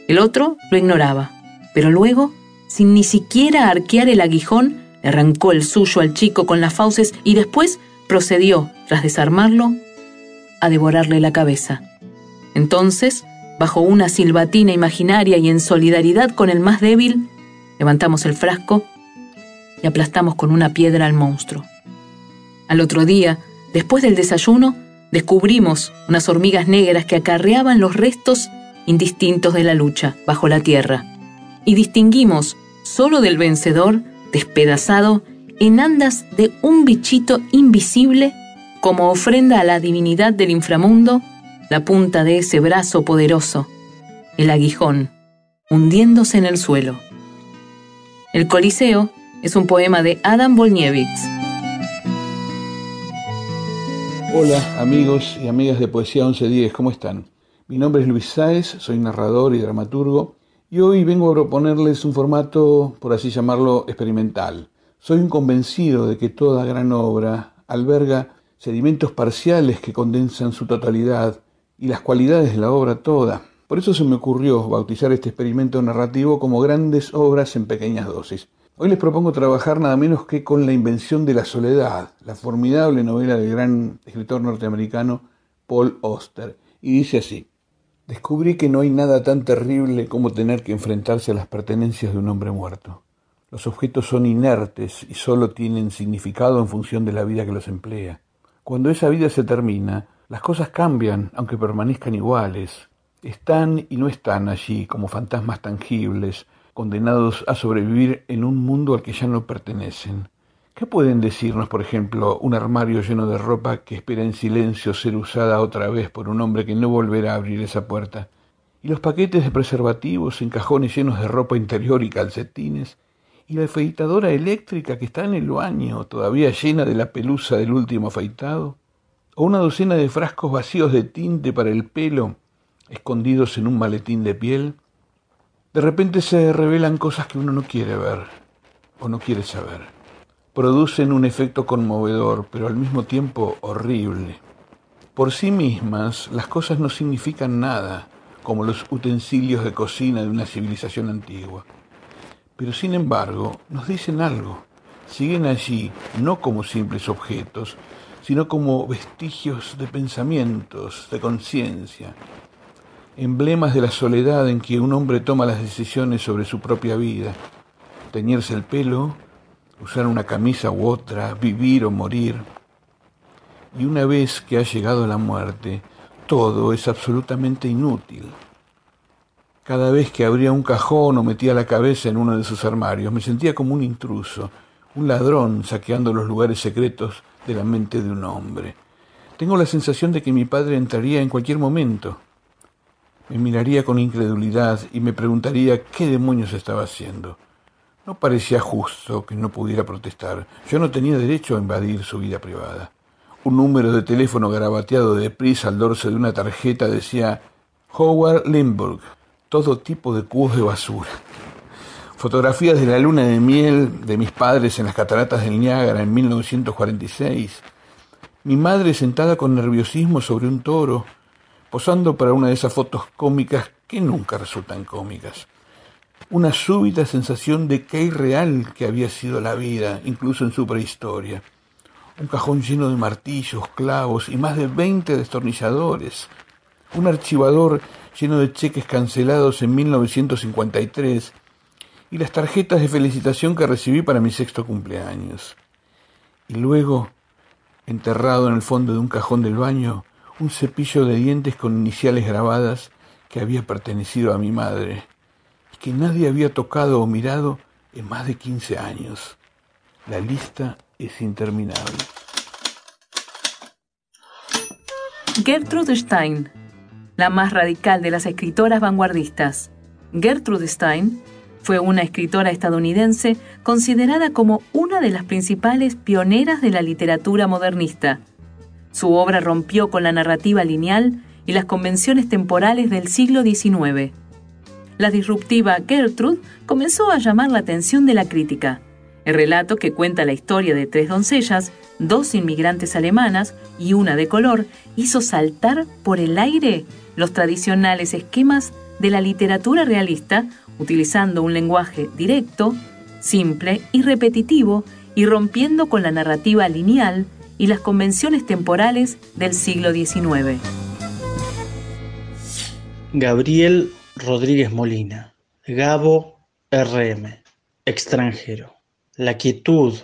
El otro lo ignoraba, pero luego, sin ni siquiera arquear el aguijón, arrancó el suyo al chico con las fauces y después procedió, tras desarmarlo, a devorarle la cabeza. Entonces, bajo una silbatina imaginaria y en solidaridad con el más débil, levantamos el frasco y aplastamos con una piedra al monstruo. Al otro día, después del desayuno, descubrimos unas hormigas negras que acarreaban los restos indistintos de la lucha bajo la tierra, y distinguimos solo del vencedor, despedazado, en andas de un bichito invisible, como ofrenda a la divinidad del inframundo, la punta de ese brazo poderoso, el aguijón, hundiéndose en el suelo. El Coliseo es un poema de Adam Bolniewicz. Hola amigos y amigas de Poesía 1110, ¿cómo están? Mi nombre es Luis Sáez, soy narrador y dramaturgo y hoy vengo a proponerles un formato, por así llamarlo, experimental. Soy un convencido de que toda gran obra alberga sedimentos parciales que condensan su totalidad y las cualidades de la obra toda. Por eso se me ocurrió bautizar este experimento narrativo como grandes obras en pequeñas dosis. Hoy les propongo trabajar nada menos que con La invención de la soledad, la formidable novela del gran escritor norteamericano Paul Auster. Y dice así, descubrí que no hay nada tan terrible como tener que enfrentarse a las pertenencias de un hombre muerto. Los objetos son inertes y solo tienen significado en función de la vida que los emplea. Cuando esa vida se termina, las cosas cambian, aunque permanezcan iguales. Están y no están allí como fantasmas tangibles, condenados a sobrevivir en un mundo al que ya no pertenecen. ¿Qué pueden decirnos, por ejemplo, un armario lleno de ropa que espera en silencio ser usada otra vez por un hombre que no volverá a abrir esa puerta? Y los paquetes de preservativos en cajones llenos de ropa interior y calcetines, y la afeitadora eléctrica que está en el baño, todavía llena de la pelusa del último afeitado, o una docena de frascos vacíos de tinte para el pelo, escondidos en un maletín de piel, de repente se revelan cosas que uno no quiere ver o no quiere saber. Producen un efecto conmovedor, pero al mismo tiempo horrible. Por sí mismas, las cosas no significan nada, como los utensilios de cocina de una civilización antigua. Pero sin embargo, nos dicen algo. Siguen allí no como simples objetos, sino como vestigios de pensamientos, de conciencia, emblemas de la soledad en que un hombre toma las decisiones sobre su propia vida, teñirse el pelo, usar una camisa u otra, vivir o morir. Y una vez que ha llegado la muerte, todo es absolutamente inútil. Cada vez que abría un cajón o metía la cabeza en uno de sus armarios, me sentía como un intruso, un ladrón saqueando los lugares secretos de la mente de un hombre. Tengo la sensación de que mi padre entraría en cualquier momento. Me miraría con incredulidad y me preguntaría qué demonios estaba haciendo. No parecía justo que no pudiera protestar. Yo no tenía derecho a invadir su vida privada. Un número de teléfono garabateado de prisa al dorso de una tarjeta decía Howard Limburg, todo tipo de cubos de basura. Fotografías de la luna de miel de mis padres en las cataratas del Niágara en 1946. Mi madre sentada con nerviosismo sobre un toro, posando para una de esas fotos cómicas que nunca resultan cómicas. Una súbita sensación de qué irreal que había sido la vida, incluso en su prehistoria. Un cajón lleno de martillos, clavos y más de veinte destornilladores. Un archivador lleno de cheques cancelados en 1953 y las tarjetas de felicitación que recibí para mi sexto cumpleaños. Y luego, enterrado en el fondo de un cajón del baño, un cepillo de dientes con iniciales grabadas que había pertenecido a mi madre que nadie había tocado o mirado en más de 15 años. La lista es interminable. Gertrude Stein, la más radical de las escritoras vanguardistas. Gertrude Stein fue una escritora estadounidense considerada como una de las principales pioneras de la literatura modernista. Su obra rompió con la narrativa lineal y las convenciones temporales del siglo XIX. La disruptiva Gertrude comenzó a llamar la atención de la crítica. El relato que cuenta la historia de tres doncellas, dos inmigrantes alemanas y una de color, hizo saltar por el aire los tradicionales esquemas de la literatura realista, utilizando un lenguaje directo, simple y repetitivo, y rompiendo con la narrativa lineal y las convenciones temporales del siglo XIX. Gabriel Rodríguez Molina, Gabo RM, extranjero. La quietud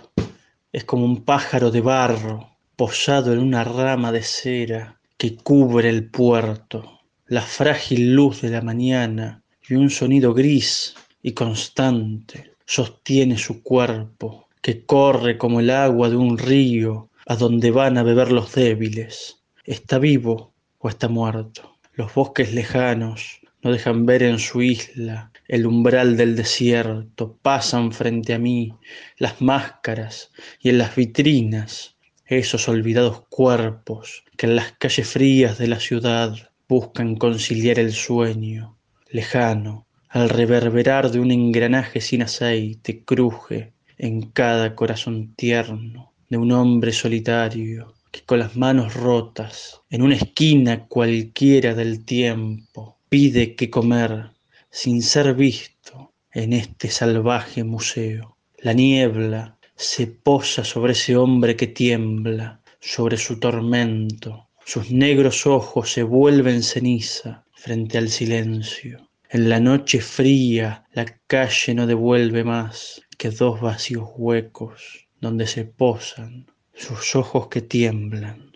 es como un pájaro de barro posado en una rama de cera que cubre el puerto, la frágil luz de la mañana y un sonido gris y constante sostiene su cuerpo, que corre como el agua de un río a donde van a beber los débiles. ¿Está vivo o está muerto? Los bosques lejanos no dejan ver en su isla el umbral del desierto, pasan frente a mí las máscaras y en las vitrinas esos olvidados cuerpos que en las calles frías de la ciudad buscan conciliar el sueño. Lejano, al reverberar de un engranaje sin aceite, cruje en cada corazón tierno de un hombre solitario que con las manos rotas en una esquina cualquiera del tiempo pide que comer sin ser visto en este salvaje museo. La niebla se posa sobre ese hombre que tiembla, sobre su tormento. Sus negros ojos se vuelven ceniza frente al silencio. En la noche fría la calle no devuelve más que dos vacíos huecos donde se posan sus ojos que tiemblan.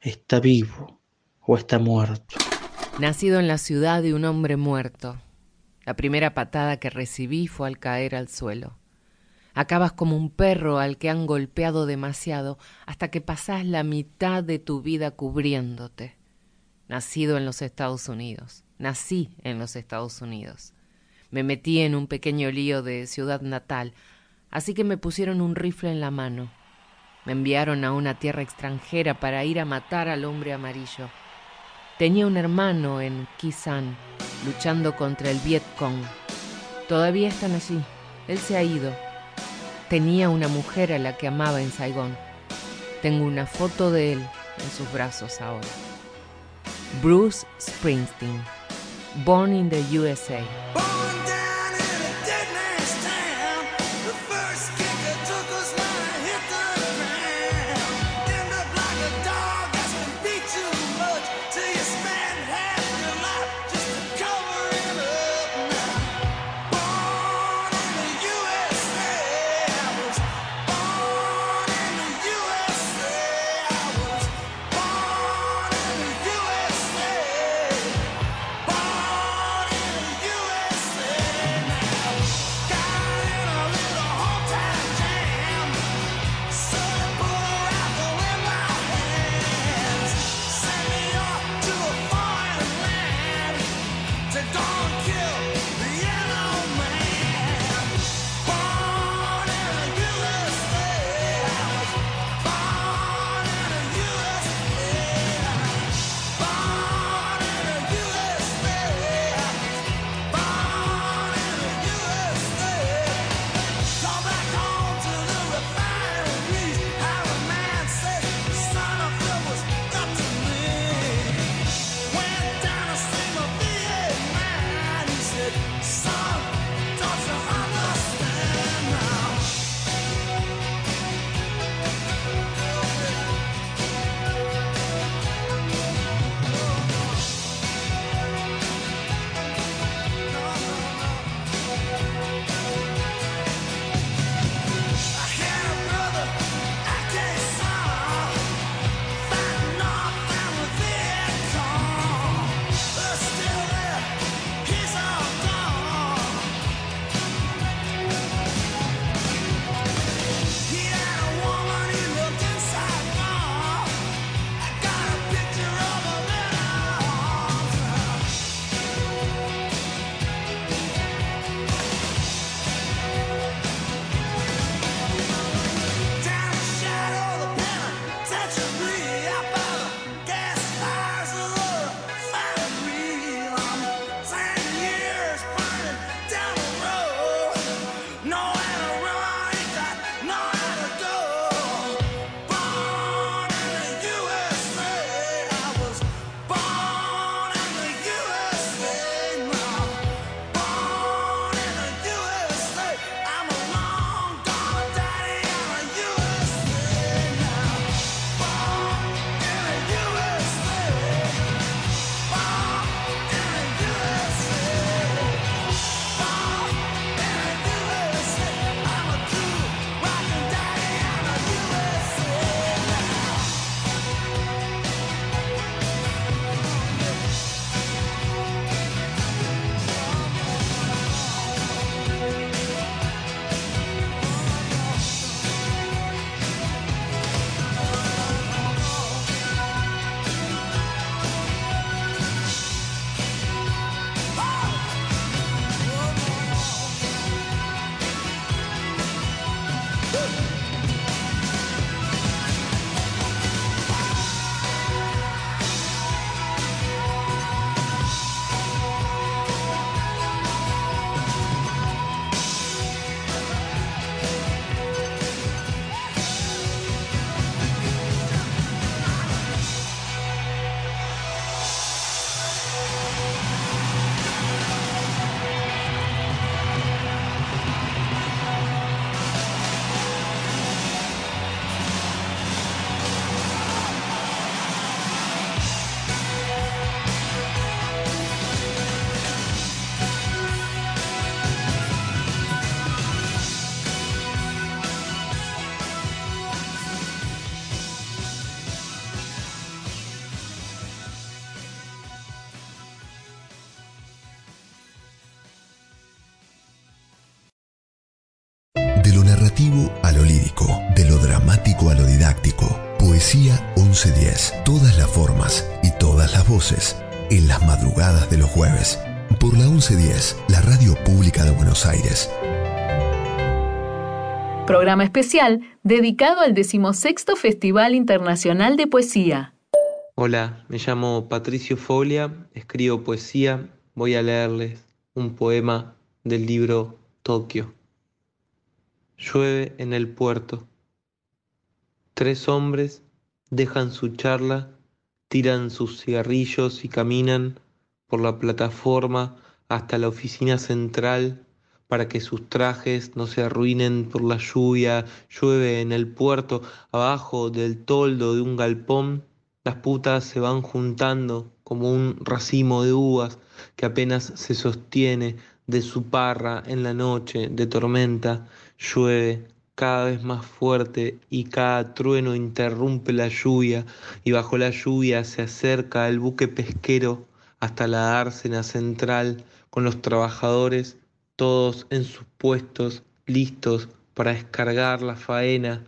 ¿Está vivo o está muerto? Nacido en la ciudad de un hombre muerto, la primera patada que recibí fue al caer al suelo. Acabas como un perro al que han golpeado demasiado hasta que pasás la mitad de tu vida cubriéndote. Nacido en los Estados Unidos, nací en los Estados Unidos. Me metí en un pequeño lío de ciudad natal, así que me pusieron un rifle en la mano. Me enviaron a una tierra extranjera para ir a matar al hombre amarillo. Tenía un hermano en Kisan, luchando contra el Viet Cong. Todavía están allí. Él se ha ido. Tenía una mujer a la que amaba en Saigón. Tengo una foto de él en sus brazos ahora. Bruce Springsteen, born in the USA. Voces en las madrugadas de los jueves. Por la 1110, la radio pública de Buenos Aires. Programa especial dedicado al decimosexto Festival Internacional de Poesía. Hola, me llamo Patricio Folia, escribo poesía. Voy a leerles un poema del libro Tokio. Llueve en el puerto. Tres hombres dejan su charla, tiran sus cigarrillos y caminan por la plataforma hasta la oficina central para que sus trajes no se arruinen por la lluvia. Llueve en el puerto, abajo del toldo de un galpón. Las putas se van juntando como un racimo de uvas que apenas se sostiene de su parra en la noche de tormenta. Llueve cada vez más fuerte y cada trueno interrumpe la lluvia y bajo la lluvia se acerca el buque pesquero hasta la dársena central con los trabajadores todos en sus puestos listos para descargar la faena,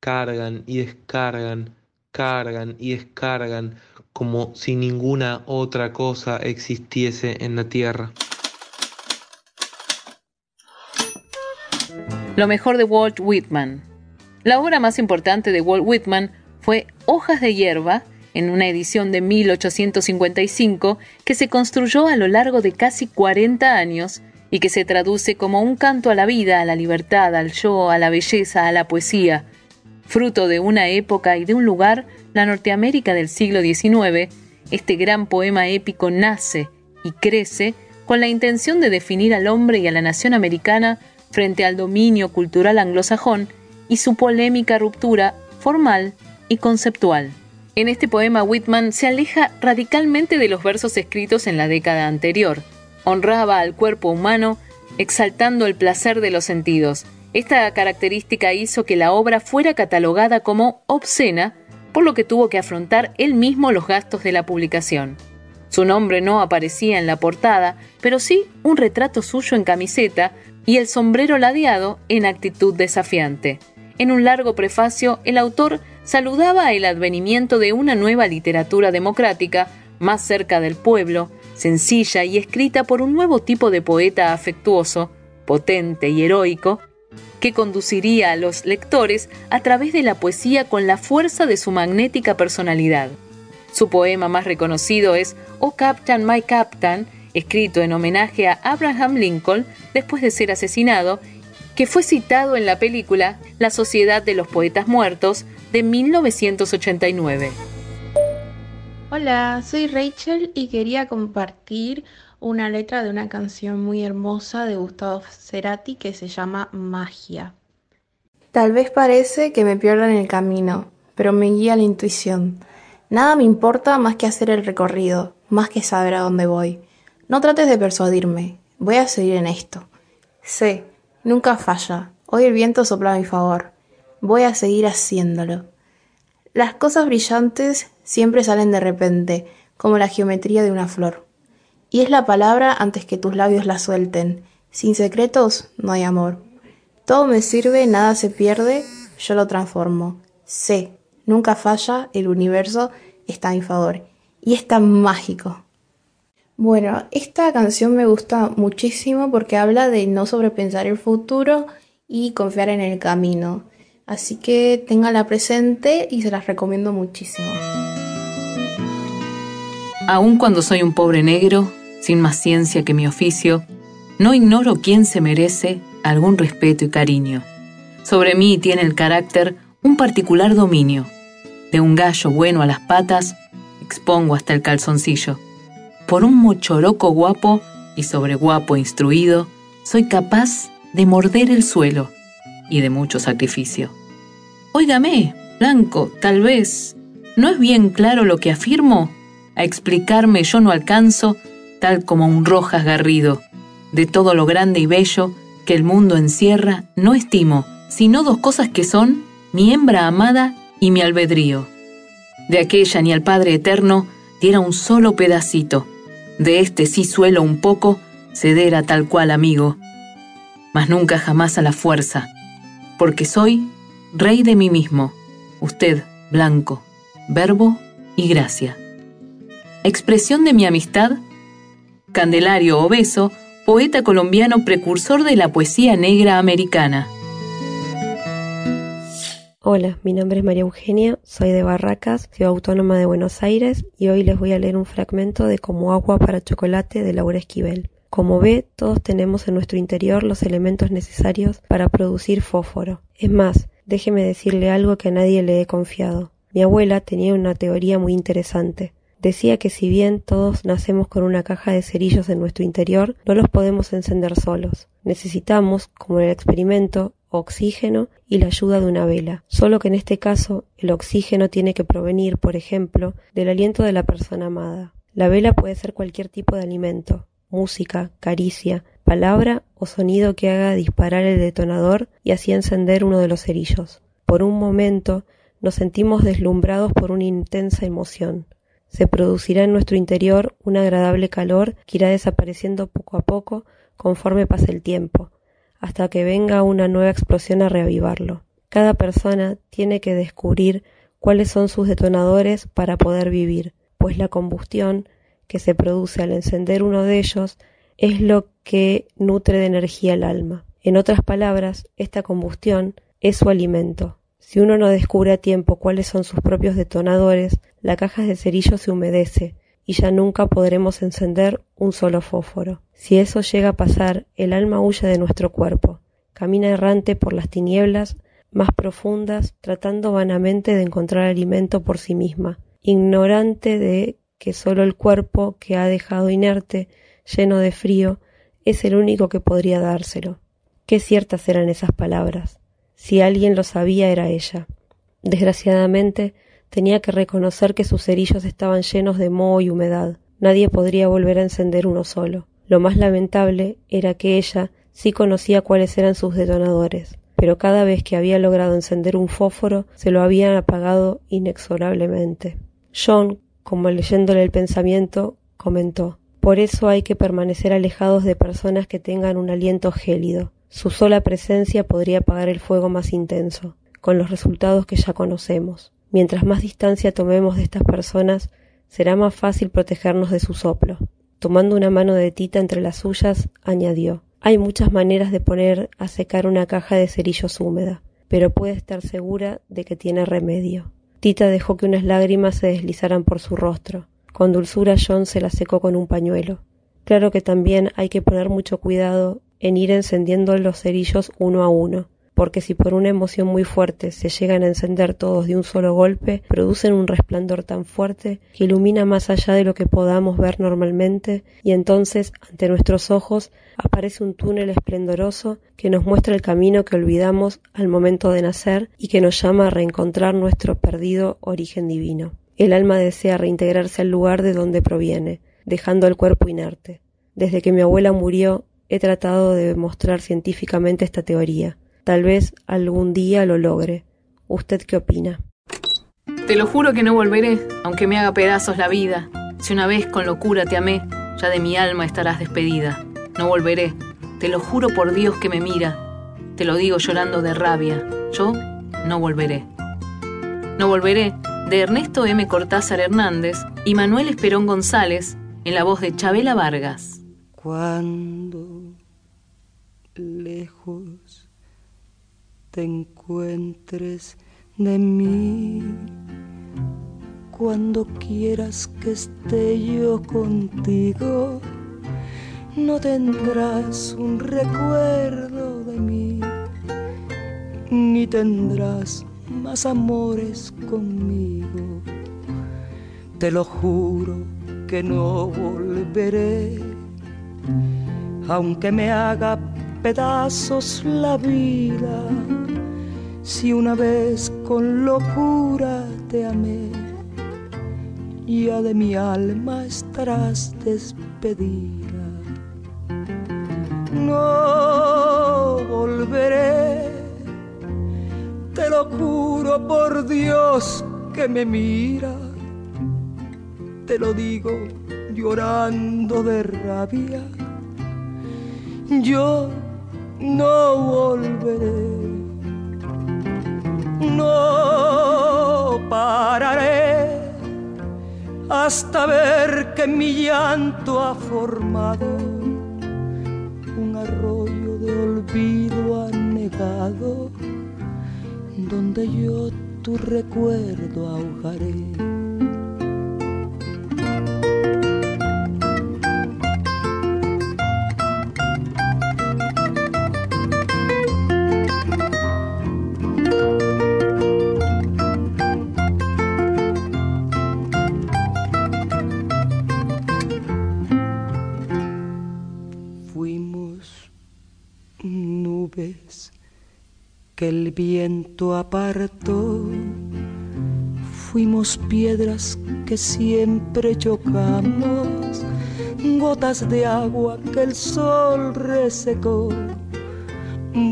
cargan y descargan, cargan y descargan como si ninguna otra cosa existiese en la tierra. Lo mejor de Walt Whitman. La obra más importante de Walt Whitman fue Hojas de hierba, en una edición de 1855 que se construyó a lo largo de casi 40 años y que se traduce como un canto a la vida, a la libertad, al yo, a la belleza, a la poesía. Fruto de una época y de un lugar, la Norteamérica del siglo XIX, este gran poema épico nace y crece con la intención de definir al hombre y a la nación americana frente al dominio cultural anglosajón y su polémica ruptura formal y conceptual. En este poema Whitman se aleja radicalmente de los versos escritos en la década anterior. Honraba al cuerpo humano, exaltando el placer de los sentidos. Esta característica hizo que la obra fuera catalogada como obscena, por lo que tuvo que afrontar él mismo los gastos de la publicación. Su nombre no aparecía en la portada, pero sí un retrato suyo en camiseta y el sombrero ladeado en actitud desafiante. En un largo prefacio, el autor saludaba el advenimiento de una nueva literatura democrática, más cerca del pueblo, sencilla y escrita por un nuevo tipo de poeta afectuoso, potente y heroico, que conduciría a los lectores a través de la poesía con la fuerza de su magnética personalidad. Su poema más reconocido es Oh Captain, My Captain, escrito en homenaje a Abraham Lincoln después de ser asesinado, que fue citado en la película La Sociedad de los Poetas Muertos de 1989. Hola, soy Rachel y quería compartir una letra de una canción muy hermosa de Gustavo Cerati que se llama Magia. Tal vez parece que me pierdo en el camino, pero me guía la intuición. Nada me importa más que hacer el recorrido, más que saber a dónde voy. No trates de persuadirme, voy a seguir en esto. Sé, nunca falla, hoy el viento sopla a mi favor. Voy a seguir haciéndolo. Las cosas brillantes siempre salen de repente, como la geometría de una flor. Y es la palabra antes que tus labios la suelten. Sin secretos no hay amor. Todo me sirve, nada se pierde, yo lo transformo. Sé, nunca falla, el universo está a mi favor. Y es tan mágico. Bueno, esta canción me gusta muchísimo porque habla de no sobrepensar el futuro y confiar en el camino. Así que téngala presente y se las recomiendo muchísimo. Aun cuando soy un pobre negro, sin más ciencia que mi oficio, no ignoro quién se merece algún respeto y cariño. Sobre mí tiene el carácter un particular dominio. De un gallo bueno a las patas, expongo hasta el calzoncillo por un mochoroco guapo y sobre guapo instruido, soy capaz de morder el suelo y de mucho sacrificio. Óigame, Blanco, tal vez, ¿no es bien claro lo que afirmo? A explicarme yo no alcanzo, tal como un rojas garrido. De todo lo grande y bello que el mundo encierra, no estimo, sino dos cosas que son mi hembra amada y mi albedrío. De aquella ni al Padre Eterno diera un solo pedacito, de este sí suelo un poco ceder a tal cual amigo, mas nunca jamás a la fuerza, porque soy rey de mí mismo, usted, blanco, verbo y gracia. Expresión de mi amistad, Candelario Obeso, poeta colombiano precursor de la poesía negra americana. Hola, mi nombre es María Eugenia, soy de Barracas, ciudad autónoma de Buenos Aires, y hoy les voy a leer un fragmento de Como agua para chocolate de Laura Esquivel. Como ve, todos tenemos en nuestro interior los elementos necesarios para producir fósforo. Es más, déjeme decirle algo que a nadie le he confiado. Mi abuela tenía una teoría muy interesante. Decía que si bien todos nacemos con una caja de cerillos en nuestro interior, no los podemos encender solos. Necesitamos, como en el experimento, oxígeno y la ayuda de una vela. Solo que en este caso el oxígeno tiene que provenir, por ejemplo, del aliento de la persona amada. La vela puede ser cualquier tipo de alimento, música, caricia, palabra o sonido que haga disparar el detonador y así encender uno de los cerillos. Por un momento nos sentimos deslumbrados por una intensa emoción. Se producirá en nuestro interior un agradable calor que irá desapareciendo poco a poco conforme pase el tiempo, hasta que venga una nueva explosión a reavivarlo. Cada persona tiene que descubrir cuáles son sus detonadores para poder vivir, pues la combustión que se produce al encender uno de ellos es lo que nutre de energía el alma. En otras palabras, esta combustión es su alimento. Si uno no descubre a tiempo cuáles son sus propios detonadores, la caja de cerillos se humedece y ya nunca podremos encender un solo fósforo. Si eso llega a pasar, el alma huye de nuestro cuerpo, camina errante por las tinieblas más profundas, tratando vanamente de encontrar alimento por sí misma, ignorante de que solo el cuerpo que ha dejado inerte, lleno de frío, es el único que podría dárselo. Qué ciertas eran esas palabras. Si alguien lo sabía era ella. Desgraciadamente, tenía que reconocer que sus cerillos estaban llenos de moho y humedad. Nadie podría volver a encender uno solo. Lo más lamentable era que ella sí conocía cuáles eran sus detonadores, pero cada vez que había logrado encender un fósforo se lo habían apagado inexorablemente. John, como leyéndole el pensamiento, comentó Por eso hay que permanecer alejados de personas que tengan un aliento gélido. Su sola presencia podría apagar el fuego más intenso, con los resultados que ya conocemos. Mientras más distancia tomemos de estas personas, será más fácil protegernos de su soplo. Tomando una mano de Tita entre las suyas, añadió Hay muchas maneras de poner a secar una caja de cerillos húmeda, pero puede estar segura de que tiene remedio. Tita dejó que unas lágrimas se deslizaran por su rostro. Con dulzura John se la secó con un pañuelo. Claro que también hay que poner mucho cuidado en ir encendiendo los cerillos uno a uno, porque si por una emoción muy fuerte se llegan a encender todos de un solo golpe, producen un resplandor tan fuerte que ilumina más allá de lo que podamos ver normalmente y entonces ante nuestros ojos aparece un túnel esplendoroso que nos muestra el camino que olvidamos al momento de nacer y que nos llama a reencontrar nuestro perdido origen divino. El alma desea reintegrarse al lugar de donde proviene, dejando el cuerpo inerte. Desde que mi abuela murió, he tratado de demostrar científicamente esta teoría. Tal vez algún día lo logre. ¿Usted qué opina? Te lo juro que no volveré, aunque me haga pedazos la vida. Si una vez con locura te amé, ya de mi alma estarás despedida. No volveré, te lo juro por Dios que me mira. Te lo digo llorando de rabia. Yo no volveré. No volveré, de Ernesto M. Cortázar Hernández y Manuel Esperón González, en la voz de Chabela Vargas. Cuando lejos te encuentres de mí, cuando quieras que esté yo contigo, no tendrás un recuerdo de mí, ni tendrás más amores conmigo. Te lo juro que no volveré, aunque me haga pedazos la vida. Si una vez con locura te amé, ya de mi alma estarás despedida. No volveré, te lo juro por Dios que me mira, te lo digo llorando de rabia. Yo no volveré No pararé hasta ver que mi llanto ha formado un arroyo de olvido anegado donde yo tu recuerdo ahogaré. Que el viento apartó. Fuimos piedras que siempre chocamos, gotas de agua que el sol resecó,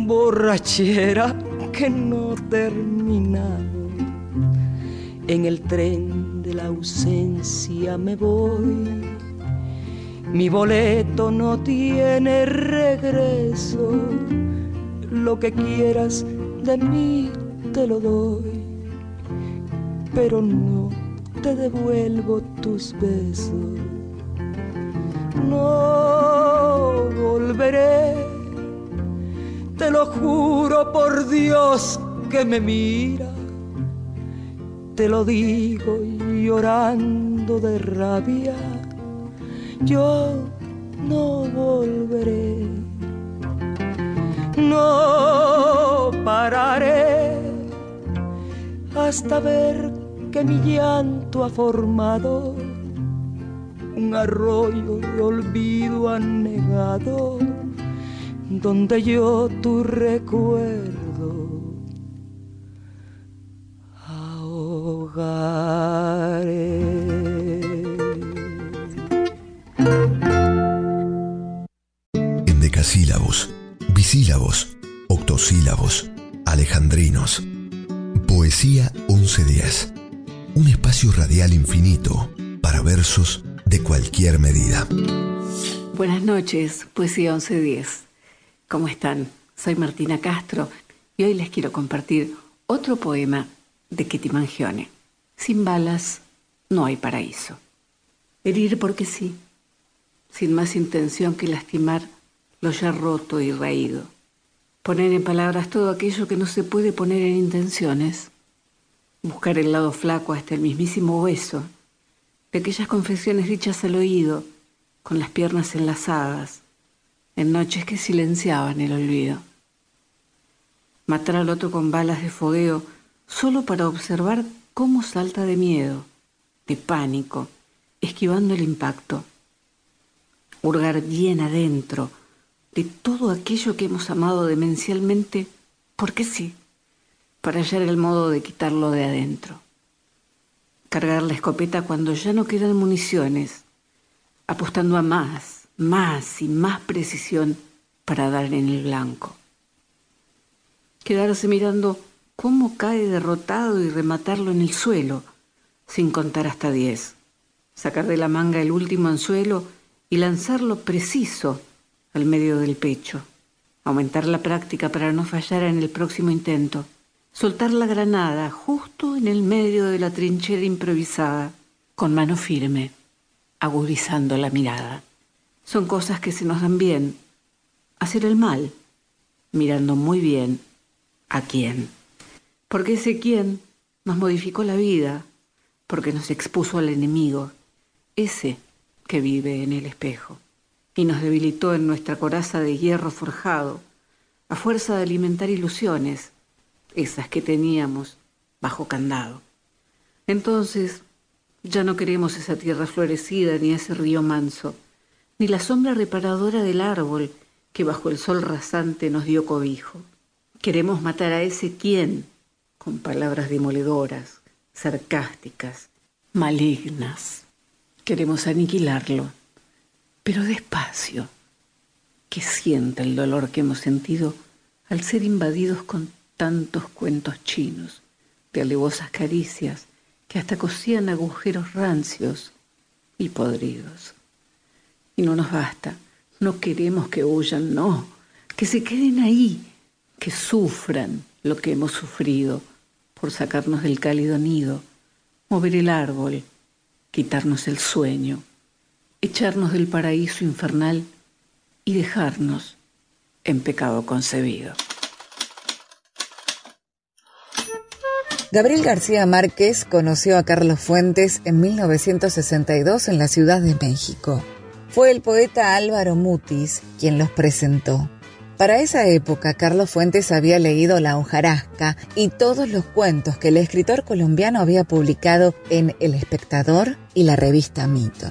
borrachera que no terminamos. En el tren de la ausencia me voy, mi boleto no tiene regreso lo que quieras de mí te lo doy, pero no te devuelvo tus besos. No volveré, te lo juro por Dios que me mira, te lo digo llorando de rabia, yo no volveré no pararé hasta ver que mi llanto ha formado un arroyo de olvido anegado donde yo tu recuerdo ahogaré. En decasílabos, bisílabos, octosílabos, alejandrinos. Poesía 1110. Un espacio radial infinito para versos de cualquier medida. Buenas noches, Poesía 1110. ¿Cómo están? Soy Martina Castro y hoy les quiero compartir otro poema de Kitty Mangione. Sin balas no hay paraíso. Herir porque sí, sin más intención que lastimar lo ya roto y raído. Poner en palabras todo aquello que no se puede poner en intenciones. Buscar el lado flaco hasta el mismísimo hueso de aquellas confesiones dichas al oído, con las piernas enlazadas, en noches que silenciaban el olvido. Matar al otro con balas de fogueo solo para observar cómo salta de miedo, de pánico, esquivando el impacto. Hurgar bien adentro de todo aquello que hemos amado demencialmente, porque sí, para hallar el modo de quitarlo de adentro. Cargar la escopeta cuando ya no quedan municiones, apostando a más, más y más precisión para dar en el blanco. Quedarse mirando cómo cae derrotado y rematarlo en el suelo, sin contar hasta diez. Sacar de la manga el último anzuelo y lanzarlo preciso al medio del pecho. Aumentar la práctica para no fallar en el próximo intento. Soltar la granada justo en el medio de la trinchera improvisada, con mano firme, agudizando la mirada. Son cosas que se nos dan bien. Hacer el mal, mirando muy bien a quién. Porque ese quién nos modificó la vida, porque nos expuso al enemigo, ese que vive en el espejo, y nos debilitó en nuestra coraza de hierro forjado, a fuerza de alimentar ilusiones, esas que teníamos bajo candado. Entonces, ya no queremos esa tierra florecida ni ese río manso, ni la sombra reparadora del árbol que bajo el sol rasante nos dio cobijo. Queremos matar a ese quién con palabras demoledoras, sarcásticas, malignas. Queremos aniquilarlo, pero despacio, que sienta el dolor que hemos sentido al ser invadidos con tantos cuentos chinos, de alevosas caricias que hasta cosían agujeros rancios y podridos. Y no nos basta, no queremos que huyan, no, que se queden ahí, que sufran lo que hemos sufrido, por sacarnos del cálido nido, mover el árbol, quitarnos el sueño, echarnos del paraíso infernal y dejarnos en pecado concebido. Gabriel García Márquez conoció a Carlos Fuentes en 1962 en la Ciudad de México. Fue el poeta Álvaro Mutis quien los presentó. Para esa época, Carlos Fuentes había leído La hojarasca y todos los cuentos que el escritor colombiano había publicado en El Espectador y la revista Mito.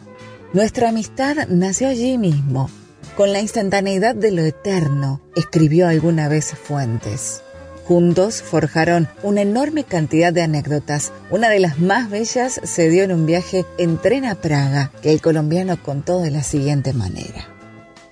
Nuestra amistad nació allí mismo, con la instantaneidad de lo eterno, escribió alguna vez Fuentes. Juntos forjaron una enorme cantidad de anécdotas. Una de las más bellas se dio en un viaje en tren a Praga, que el colombiano contó de la siguiente manera.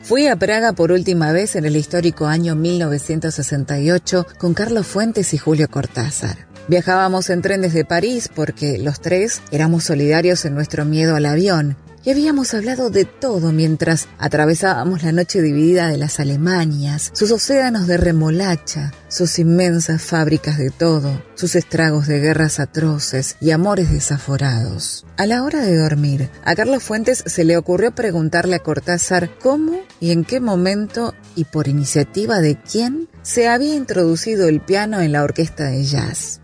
Fui a Praga por última vez en el histórico año 1968 con Carlos Fuentes y Julio Cortázar. Viajábamos en tren desde París porque los tres éramos solidarios en nuestro miedo al avión y habíamos hablado de todo mientras atravesábamos la noche dividida de las Alemanias, sus océanos de remolacha, sus inmensas fábricas de todo, sus estragos de guerras atroces y amores desaforados. A la hora de dormir, a Carlos Fuentes se le ocurrió preguntarle a Cortázar cómo y en qué momento y por iniciativa de quién se había introducido el piano en la orquesta de jazz.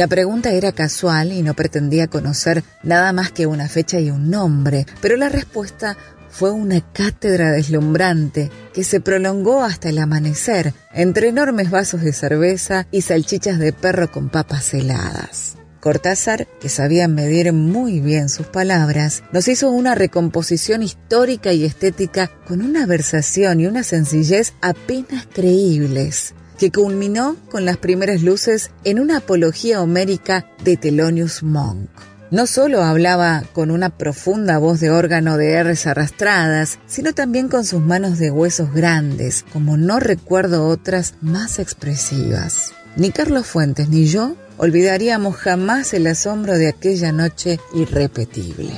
La pregunta era casual y no pretendía conocer nada más que una fecha y un nombre, pero la respuesta fue una cátedra deslumbrante que se prolongó hasta el amanecer, entre enormes vasos de cerveza y salchichas de perro con papas heladas. Cortázar, que sabía medir muy bien sus palabras, nos hizo una recomposición histórica y estética con una versación y una sencillez apenas creíbles que culminó con las primeras luces en una apología homérica de Thelonious Monk. No solo hablaba con una profunda voz de órgano de R's arrastradas, sino también con sus manos de huesos grandes, como no recuerdo otras más expresivas. Ni Carlos Fuentes ni yo olvidaríamos jamás el asombro de aquella noche irrepetible.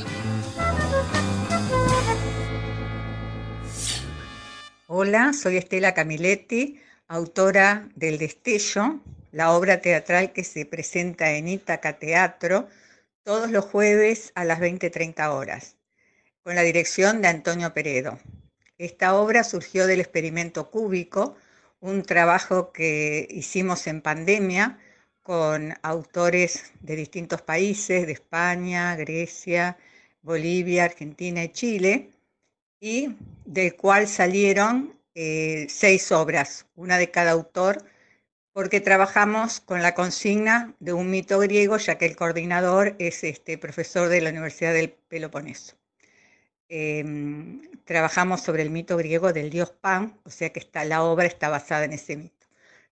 Hola, soy Estela Camiletti autora del Destello, la obra teatral que se presenta en Ítaca Teatro todos los jueves a las 20.30 horas, con la dirección de Antonio Peredo. Esta obra surgió del experimento cúbico, un trabajo que hicimos en pandemia con autores de distintos países, de España, Grecia, Bolivia, Argentina y Chile, y del cual salieron eh, seis obras, una de cada autor, porque trabajamos con la consigna de un mito griego, ya que el coordinador es este profesor de la Universidad del Peloponeso. Em, trabajamos sobre el mito griego del dios Pan, o sea que está, la obra está basada en ese mito.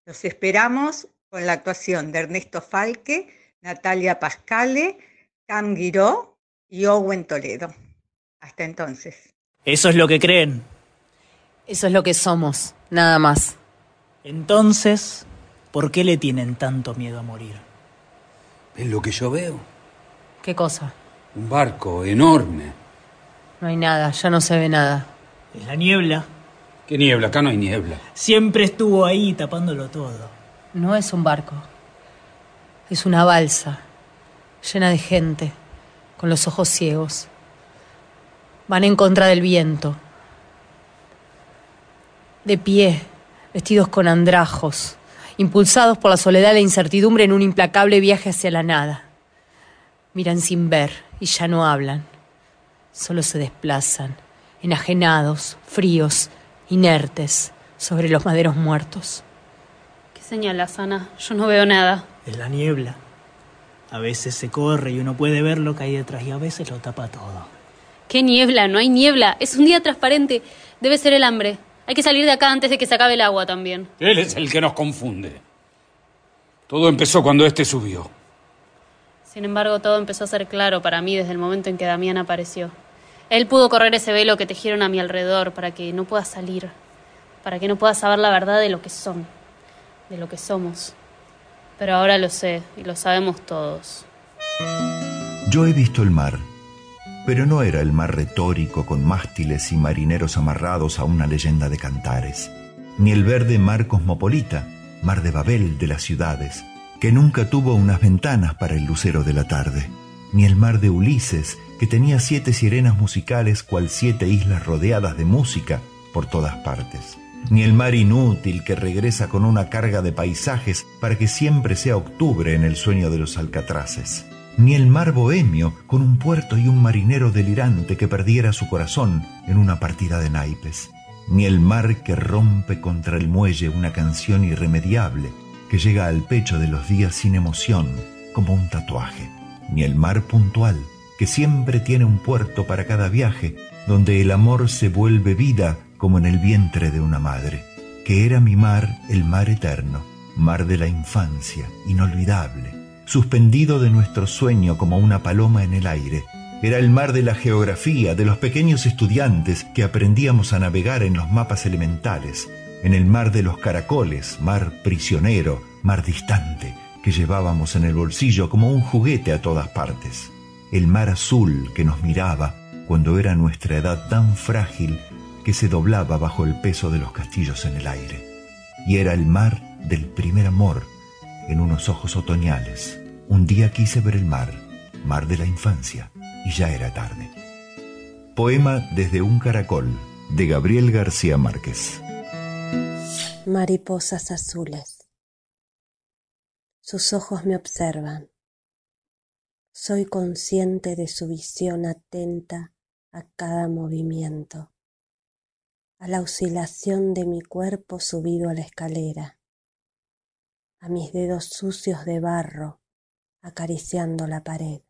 Los esperamos con la actuación de Ernesto Falque, Natalia Pascale, Cam Guiró y Owen Toledo. Hasta entonces. Eso es lo que creen. Eso es lo que somos, nada más. Entonces, ¿por qué le tienen tanto miedo a morir? Es lo que yo veo. ¿Qué cosa? Un barco enorme. No hay nada, ya no se ve nada. Es la niebla. ¿Qué niebla? Acá no hay niebla. Siempre estuvo ahí tapándolo todo. No es un barco. Es una balsa, llena de gente, con los ojos ciegos. Van en contra del viento de pie, vestidos con andrajos, impulsados por la soledad e la incertidumbre en un implacable viaje hacia la nada. Miran sin ver y ya no hablan, solo se desplazan, enajenados, fríos, inertes, sobre los maderos muertos. ¿Qué señala, Ana? Yo no veo nada. Es la niebla. A veces se corre y uno puede ver lo que hay detrás y a veces lo tapa todo. ¿Qué niebla? No hay niebla. Es un día transparente. Debe ser el hambre. Hay que salir de acá antes de que se acabe el agua también. Él es el que nos confunde. Todo empezó cuando este subió. Sin embargo, todo empezó a ser claro para mí desde el momento en que Damián apareció. Él pudo correr ese velo que tejieron a mi alrededor para que no pueda salir, para que no pueda saber la verdad de lo que son, de lo que somos. Pero ahora lo sé y lo sabemos todos. Yo he visto el mar pero no era el mar retórico con mástiles y marineros amarrados a una leyenda de cantares, ni el verde mar cosmopolita, mar de Babel de las ciudades, que nunca tuvo unas ventanas para el lucero de la tarde, ni el mar de Ulises, que tenía siete sirenas musicales cual siete islas rodeadas de música por todas partes, ni el mar inútil que regresa con una carga de paisajes para que siempre sea octubre en el sueño de los alcatraces, ni el mar bohemio con un puerto y un marinero delirante que perdiera su corazón en una partida de naipes, ni el mar que rompe contra el muelle una canción irremediable que llega al pecho de los días sin emoción como un tatuaje, ni el mar puntual que siempre tiene un puerto para cada viaje, donde el amor se vuelve vida como en el vientre de una madre, que era mi mar el mar eterno, mar de la infancia, inolvidable, suspendido de nuestro sueño como una paloma en el aire. Era el mar de la geografía, de los pequeños estudiantes que aprendíamos a navegar en los mapas elementales, en el mar de los caracoles, mar prisionero, mar distante, que llevábamos en el bolsillo como un juguete a todas partes. El mar azul que nos miraba cuando era nuestra edad tan frágil que se doblaba bajo el peso de los castillos en el aire. Y era el mar del primer amor en unos ojos otoñales. Un día quise ver el mar, mar de la infancia, y ya era tarde. Poema desde un caracol, de Gabriel García Márquez. Mariposas azules. Sus ojos me observan. Soy consciente de su visión atenta a cada movimiento, a la oscilación de mi cuerpo subido a la escalera, a mis dedos sucios de barro acariciando la pared.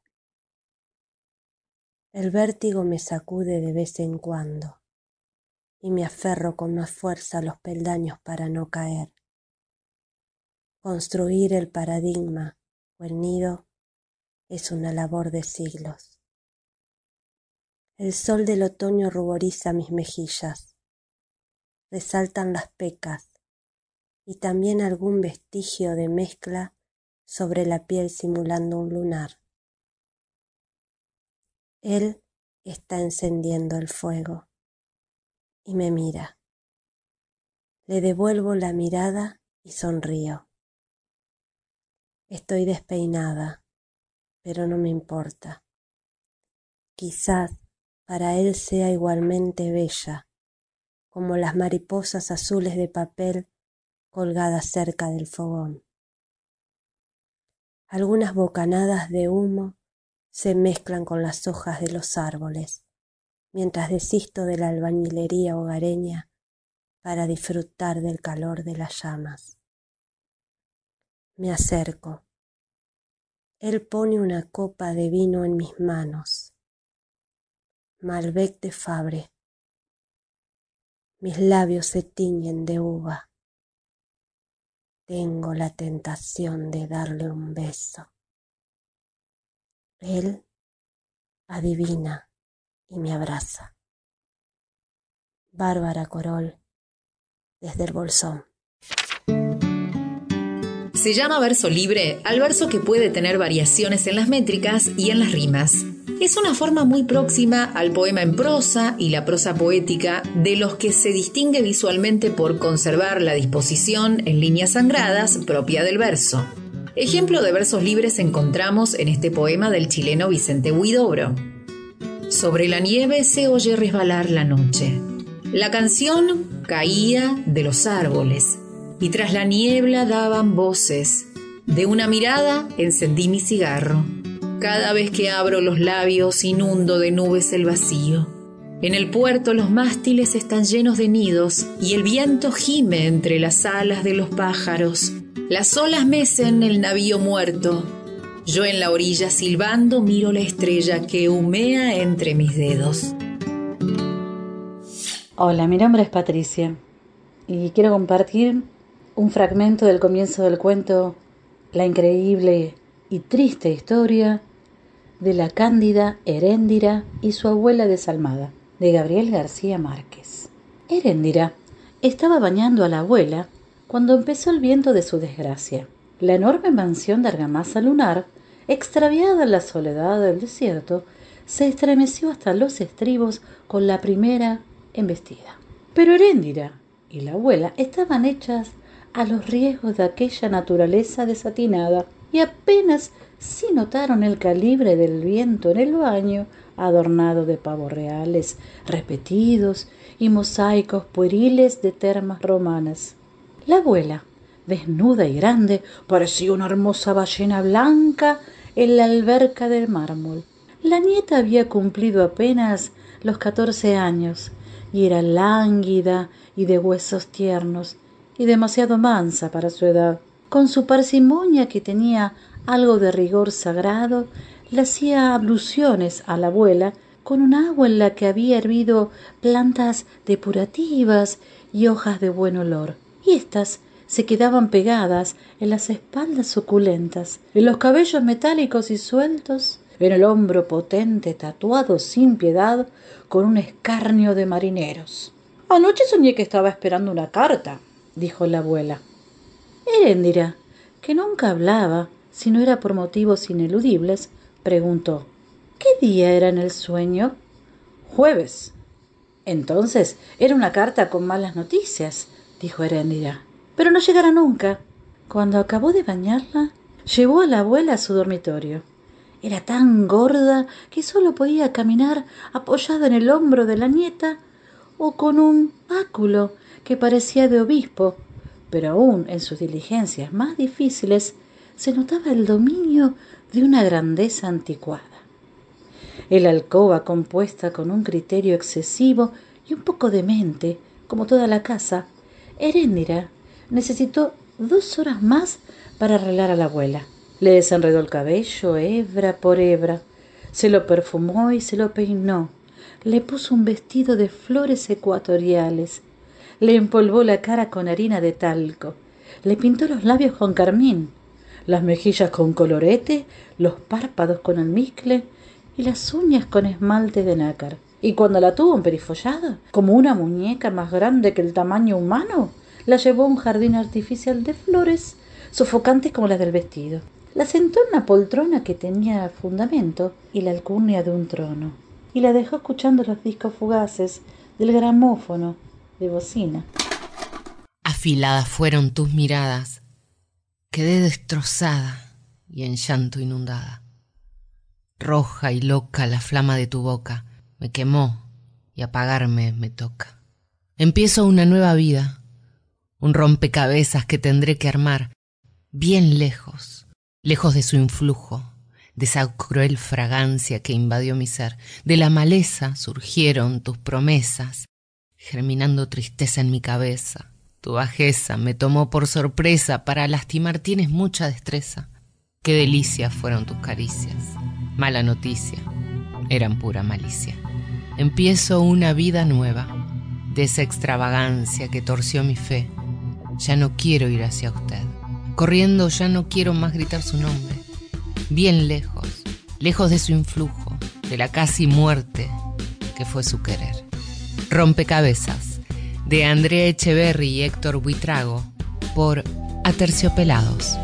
El vértigo me sacude de vez en cuando y me aferro con más fuerza a los peldaños para no caer. Construir el paradigma o el nido es una labor de siglos. El sol del otoño ruboriza mis mejillas, resaltan las pecas y también algún vestigio de mezcla sobre la piel simulando un lunar. Él está encendiendo el fuego y me mira. Le devuelvo la mirada y sonrío. Estoy despeinada, pero no me importa. Quizás para él sea igualmente bella, como las mariposas azules de papel colgadas cerca del fogón. Algunas bocanadas de humo se mezclan con las hojas de los árboles mientras desisto de la albañilería hogareña para disfrutar del calor de las llamas. Me acerco. Él pone una copa de vino en mis manos. Malbec de Fabre. Mis labios se tiñen de uva. Tengo la tentación de darle un beso. Él adivina y me abraza. Bárbara Corol, desde el Bolsón. Se llama verso libre al verso que puede tener variaciones en las métricas y en las rimas. Es una forma muy próxima al poema en prosa y la prosa poética, de los que se distingue visualmente por conservar la disposición en líneas sangradas propia del verso. Ejemplo de versos libres encontramos en este poema del chileno Vicente Huidobro. Sobre la nieve se oye resbalar la noche. La canción caía de los árboles y tras la niebla daban voces. De una mirada encendí mi cigarro. Cada vez que abro los labios inundo de nubes el vacío. En el puerto los mástiles están llenos de nidos y el viento gime entre las alas de los pájaros. Las olas mecen el navío muerto yo en la orilla silbando miro la estrella que humea entre mis dedos. Hola, mi nombre es Patricia y quiero compartir un fragmento del comienzo del cuento La increíble y triste historia de la cándida Heréndira y su abuela desalmada, de Gabriel García Márquez. Heréndira estaba bañando a la abuela cuando empezó el viento de su desgracia. La enorme mansión de argamasa lunar extraviada en la soledad del desierto, se estremeció hasta los estribos con la primera embestida. Pero Heréndira y la abuela estaban hechas a los riesgos de aquella naturaleza desatinada, y apenas si notaron el calibre del viento en el baño, adornado de pavos reales repetidos y mosaicos pueriles de termas romanas. La abuela, desnuda y grande, parecía una hermosa ballena blanca en la alberca del mármol. La nieta había cumplido apenas los catorce años y era lánguida y de huesos tiernos y demasiado mansa para su edad. Con su parsimonia que tenía algo de rigor sagrado, le hacía abluciones a la abuela con un agua en la que había hervido plantas depurativas y hojas de buen olor. Y éstas se quedaban pegadas en las espaldas suculentas, en los cabellos metálicos y sueltos, en el hombro potente tatuado sin piedad con un escarnio de marineros. Anoche soñé que estaba esperando una carta, dijo la abuela. Heréndira, que nunca hablaba, si no era por motivos ineludibles, preguntó ¿Qué día era en el sueño? Jueves. Entonces era una carta con malas noticias, dijo Heréndira pero no llegará nunca. Cuando acabó de bañarla, llevó a la abuela a su dormitorio. Era tan gorda que solo podía caminar apoyada en el hombro de la nieta o con un báculo que parecía de obispo, pero aún en sus diligencias más difíciles se notaba el dominio de una grandeza anticuada. El alcoba compuesta con un criterio excesivo y un poco demente, como toda la casa, Heréndira necesitó dos horas más para arreglar a la abuela. Le desenredó el cabello hebra por hebra, se lo perfumó y se lo peinó, le puso un vestido de flores ecuatoriales, le empolvó la cara con harina de talco, le pintó los labios con carmín, las mejillas con colorete, los párpados con almizcle y las uñas con esmalte de nácar. Y cuando la tuvo emperifollada, como una muñeca más grande que el tamaño humano, la llevó a un jardín artificial de flores sofocantes como las del vestido. La sentó en una poltrona que tenía fundamento y la alcurnia de un trono, y la dejó escuchando los discos fugaces del gramófono de bocina. Afiladas fueron tus miradas, quedé destrozada y en llanto inundada. Roja y loca la flama de tu boca me quemó y apagarme me toca. Empiezo una nueva vida, un rompecabezas que tendré que armar bien lejos, lejos de su influjo, de esa cruel fragancia que invadió mi ser. De la maleza surgieron tus promesas, germinando tristeza en mi cabeza. Tu bajeza me tomó por sorpresa, para lastimar tienes mucha destreza. Qué delicia fueron tus caricias. Mala noticia, eran pura malicia. Empiezo una vida nueva, de esa extravagancia que torció mi fe ya no quiero ir hacia usted. Corriendo ya no quiero más gritar su nombre. Bien lejos, lejos de su influjo, de la casi muerte que fue su querer. Rompecabezas, de Andrea Echeverry y Héctor Buitrago, por Aterciopelados.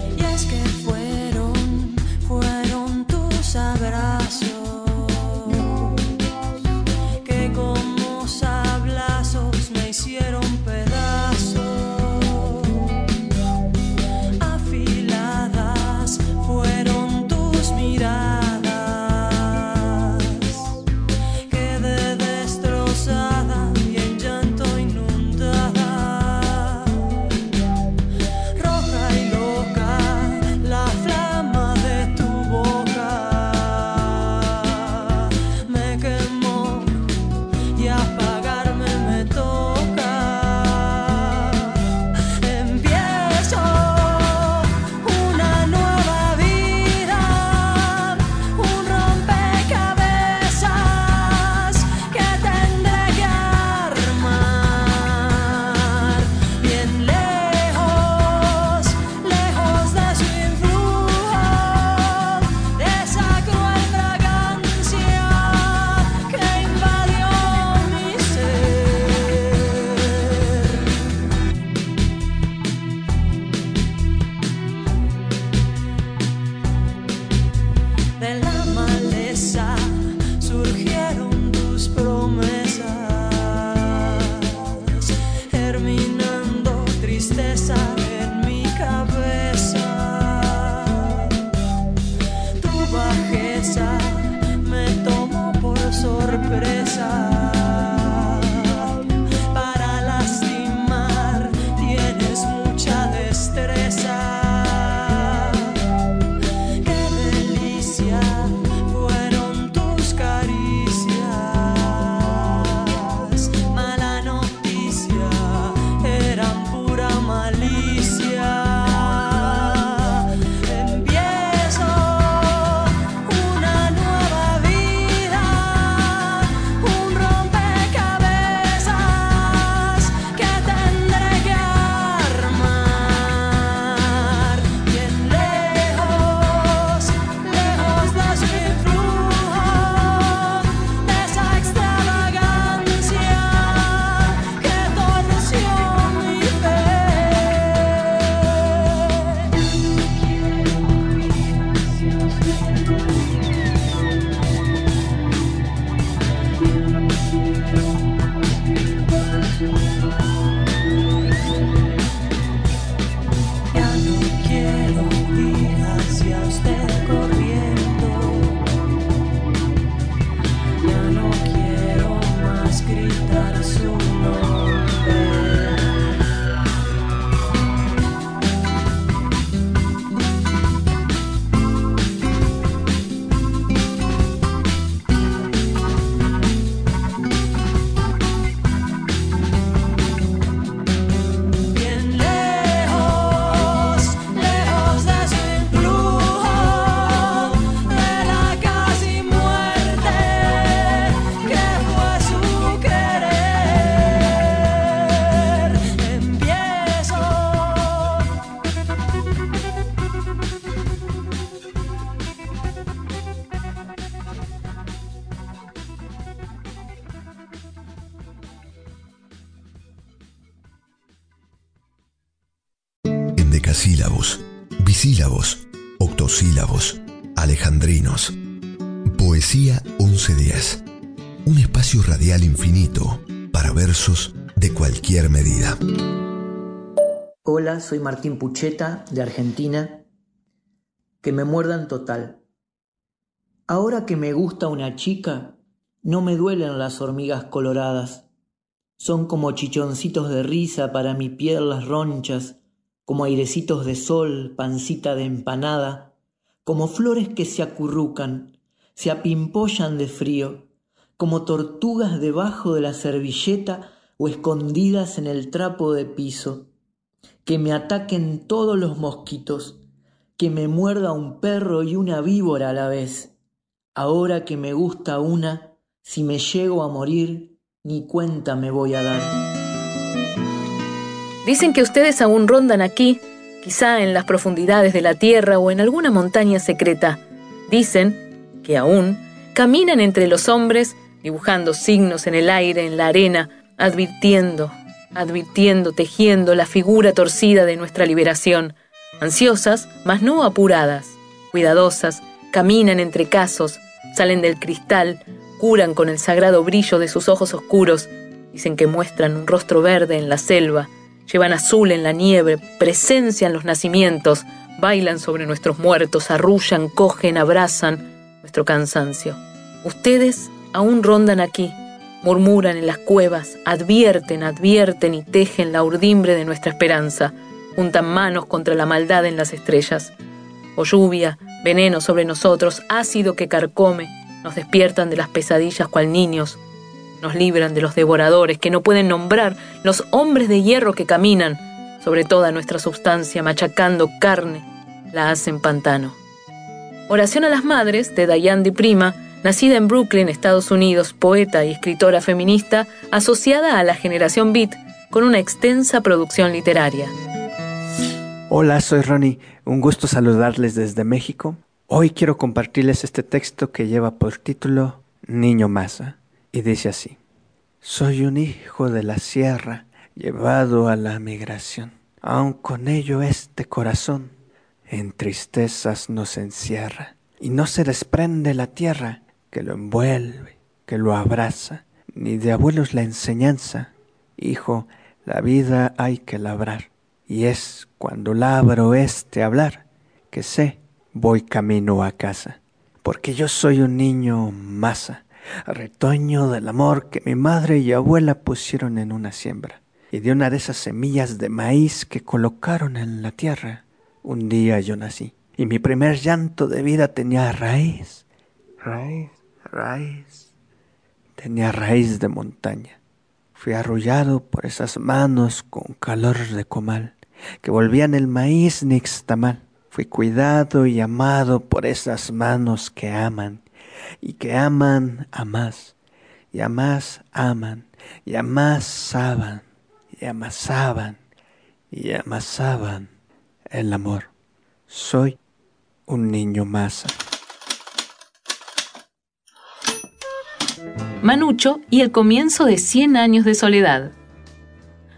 Medida. Hola, soy Martín Pucheta, de Argentina. Que me muerdan total. Ahora que me gusta una chica, no me duelen las hormigas coloradas. Son como chichoncitos de risa para mi piel las ronchas como airecitos de sol, pancita de empanada, como flores que se acurrucan, se apimpollan de frío, como tortugas debajo de la servilleta o escondidas en el trapo de piso, que me ataquen todos los mosquitos, que me muerda un perro y una víbora a la vez. Ahora que me gusta una, si me llego a morir, ni cuenta me voy a dar. Dicen que ustedes aún rondan aquí, quizá en las profundidades de la tierra o en alguna montaña secreta. Dicen que aún caminan entre los hombres, dibujando signos en el aire, en la arena, advirtiendo, advirtiendo, tejiendo la figura torcida de nuestra liberación. Ansiosas, mas no apuradas, cuidadosas, caminan entre casos, salen del cristal, curan con el sagrado brillo de sus ojos oscuros, dicen que muestran un rostro verde en la selva, llevan azul en la nieve, presencian los nacimientos, bailan sobre nuestros muertos, arrullan, cogen, abrazan nuestro cansancio. Ustedes aún rondan aquí, murmuran en las cuevas, advierten, advierten y tejen la urdimbre de nuestra esperanza, juntan manos contra la maldad en las estrellas. O lluvia, veneno sobre nosotros, ácido que carcome, nos despiertan de las pesadillas cual niños, nos libran de los devoradores que no pueden nombrar, los hombres de hierro que caminan sobre toda nuestra substancia, machacando carne, la hacen pantano. Oración a las Madres de Diane Di Prima, nacida en Brooklyn, Estados Unidos, poeta y escritora feminista, asociada a la generación Beat, con una extensa producción literaria. Hola, soy Ronnie. Un gusto saludarles desde México. Hoy quiero compartirles este texto que lleva por título Niño Masa y dice así, Soy un hijo de la sierra llevado a la migración, aun con ello este corazón en tristezas nos encierra y no se desprende la tierra que lo envuelve, que lo abraza, ni de abuelos la enseñanza, hijo, la vida hay que labrar, y es cuando labro este hablar que sé voy camino a casa, porque yo soy un niño masa, retoño del amor que mi madre y abuela pusieron en una siembra, y de una de esas semillas de maíz que colocaron en la tierra, un día yo nací, y mi primer llanto de vida tenía raíz, raíz, raíz, tenía raíz de montaña. Fui arrullado por esas manos con calor de comal, que volvían el maíz nixtamal. Fui cuidado y amado por esas manos que aman y que aman a más, y a más aman, y amasaban, y amasaban, y amasaban el amor. Soy un niño masa. Manucho y el comienzo de 100 años de soledad.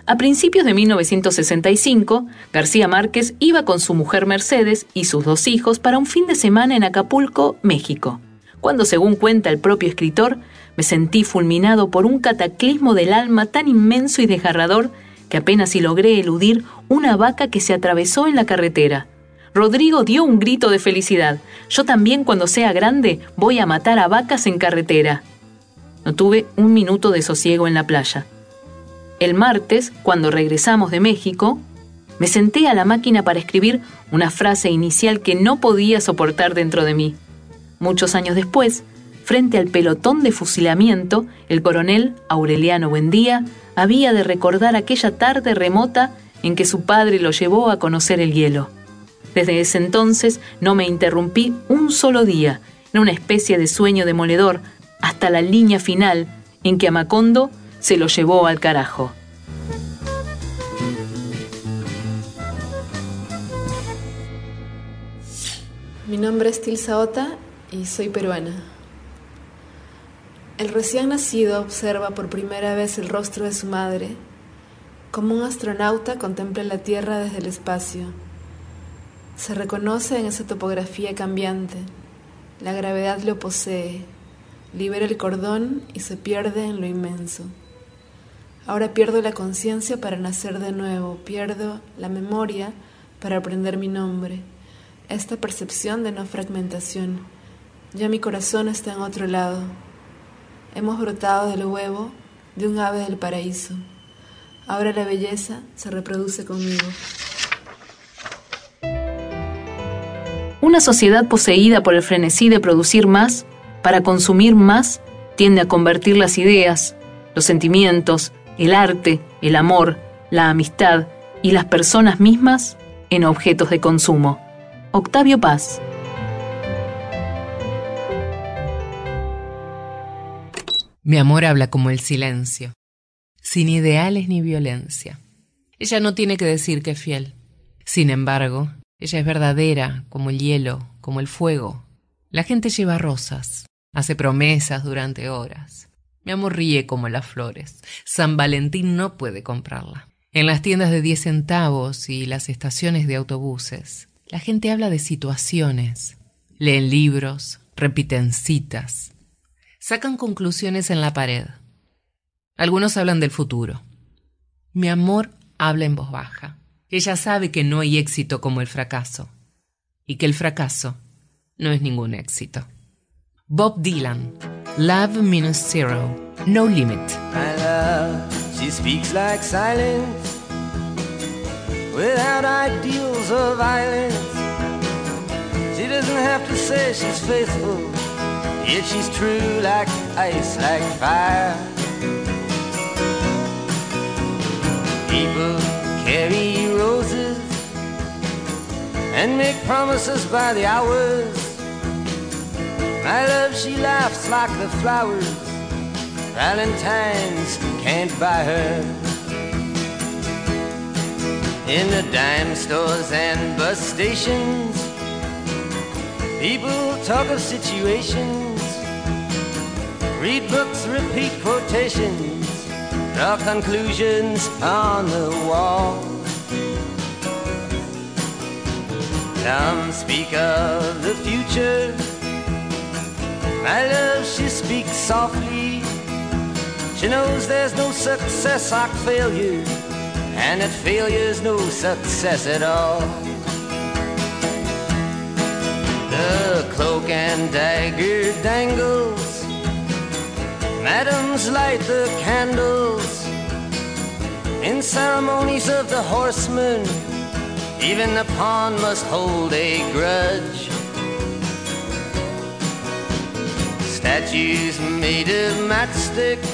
A principios de 1965, García Márquez iba con su mujer Mercedes y sus dos hijos para un fin de semana en Acapulco, México cuando, según cuenta el propio escritor, me sentí fulminado por un cataclismo del alma tan inmenso y desgarrador que apenas si logré eludir una vaca que se atravesó en la carretera. Rodrigo dio un grito de felicidad. Yo también cuando sea grande voy a matar a vacas en carretera. No tuve un minuto de sosiego en la playa. El martes, cuando regresamos de México, me senté a la máquina para escribir una frase inicial que no podía soportar dentro de mí. Muchos años después, frente al pelotón de fusilamiento, el coronel Aureliano Buendía había de recordar aquella tarde remota en que su padre lo llevó a conocer el hielo. Desde ese entonces no me interrumpí un solo día, en una especie de sueño demoledor, hasta la línea final en que a Macondo se lo llevó al carajo. Mi nombre es Tilsa Ota y soy peruana. El recién nacido observa por primera vez el rostro de su madre, como un astronauta contempla la Tierra desde el espacio. Se reconoce en esa topografía cambiante. La gravedad lo posee, libera el cordón y se pierde en lo inmenso. Ahora pierdo la conciencia para nacer de nuevo, pierdo la memoria para aprender mi nombre, esta percepción de no fragmentación. Ya mi corazón está en otro lado. Hemos brotado del huevo de un ave del paraíso. Ahora la belleza se reproduce conmigo. Una sociedad poseída por el frenesí de producir más para consumir más tiende a convertir las ideas, los sentimientos, el arte, el amor, la amistad y las personas mismas en objetos de consumo. Octavio Paz. Mi amor habla como el silencio, sin ideales ni violencia. Ella no tiene que decir que es fiel. Sin embargo, ella es verdadera como el hielo, como el fuego. La gente lleva rosas, hace promesas durante horas. Mi amor ríe como las flores. San Valentín no puede comprarla. En las tiendas de 10 centavos y las estaciones de autobuses, la gente habla de situaciones, leen libros, repiten citas, sacan conclusiones en la pared. Algunos hablan del futuro. Mi amor habla en voz baja. Ella sabe que no hay éxito como el fracaso y que el fracaso no es ningún éxito. Bob Dylan, Love Minus Zero, No Limit. My love, she speaks like silence, without ideals of violence. She doesn't have to say she's faithful, yet she's true like ice, like fire. People carry roses and make promises by the hours. My love, she laughs like the flowers. Valentine's can't buy her. In the dime stores and bus stations, people talk of situations, read books, repeat quotations, draw conclusions on the wall. Some speak of the future. My love, she speaks softly. She knows there's no success like failure, and that failure's no success at all. The cloak and dagger dangles. Madams light the candles in ceremonies of the horsemen. Even the pawn must hold a grudge. Statues made of matchsticks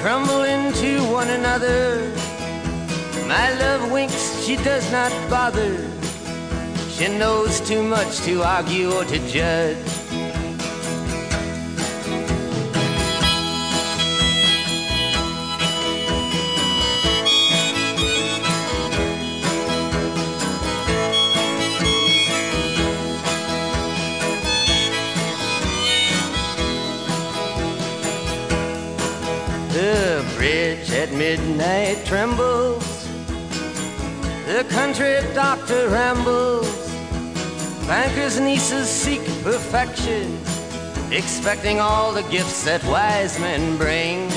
crumble into one another. My love winks, she does not bother. She knows too much to argue or to judge. Midnight trembles. The country doctor rambles. Bankers' nieces seek perfection, expecting all the gifts that wise men bring.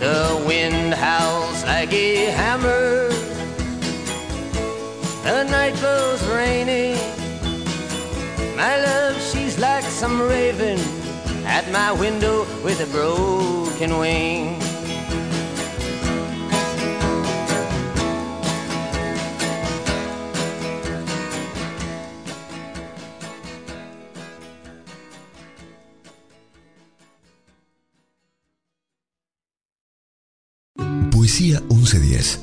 The wind howls like a hammer. The night blows rainy. My love, she's like some raven at my window with a broken wing. Poesía 1110.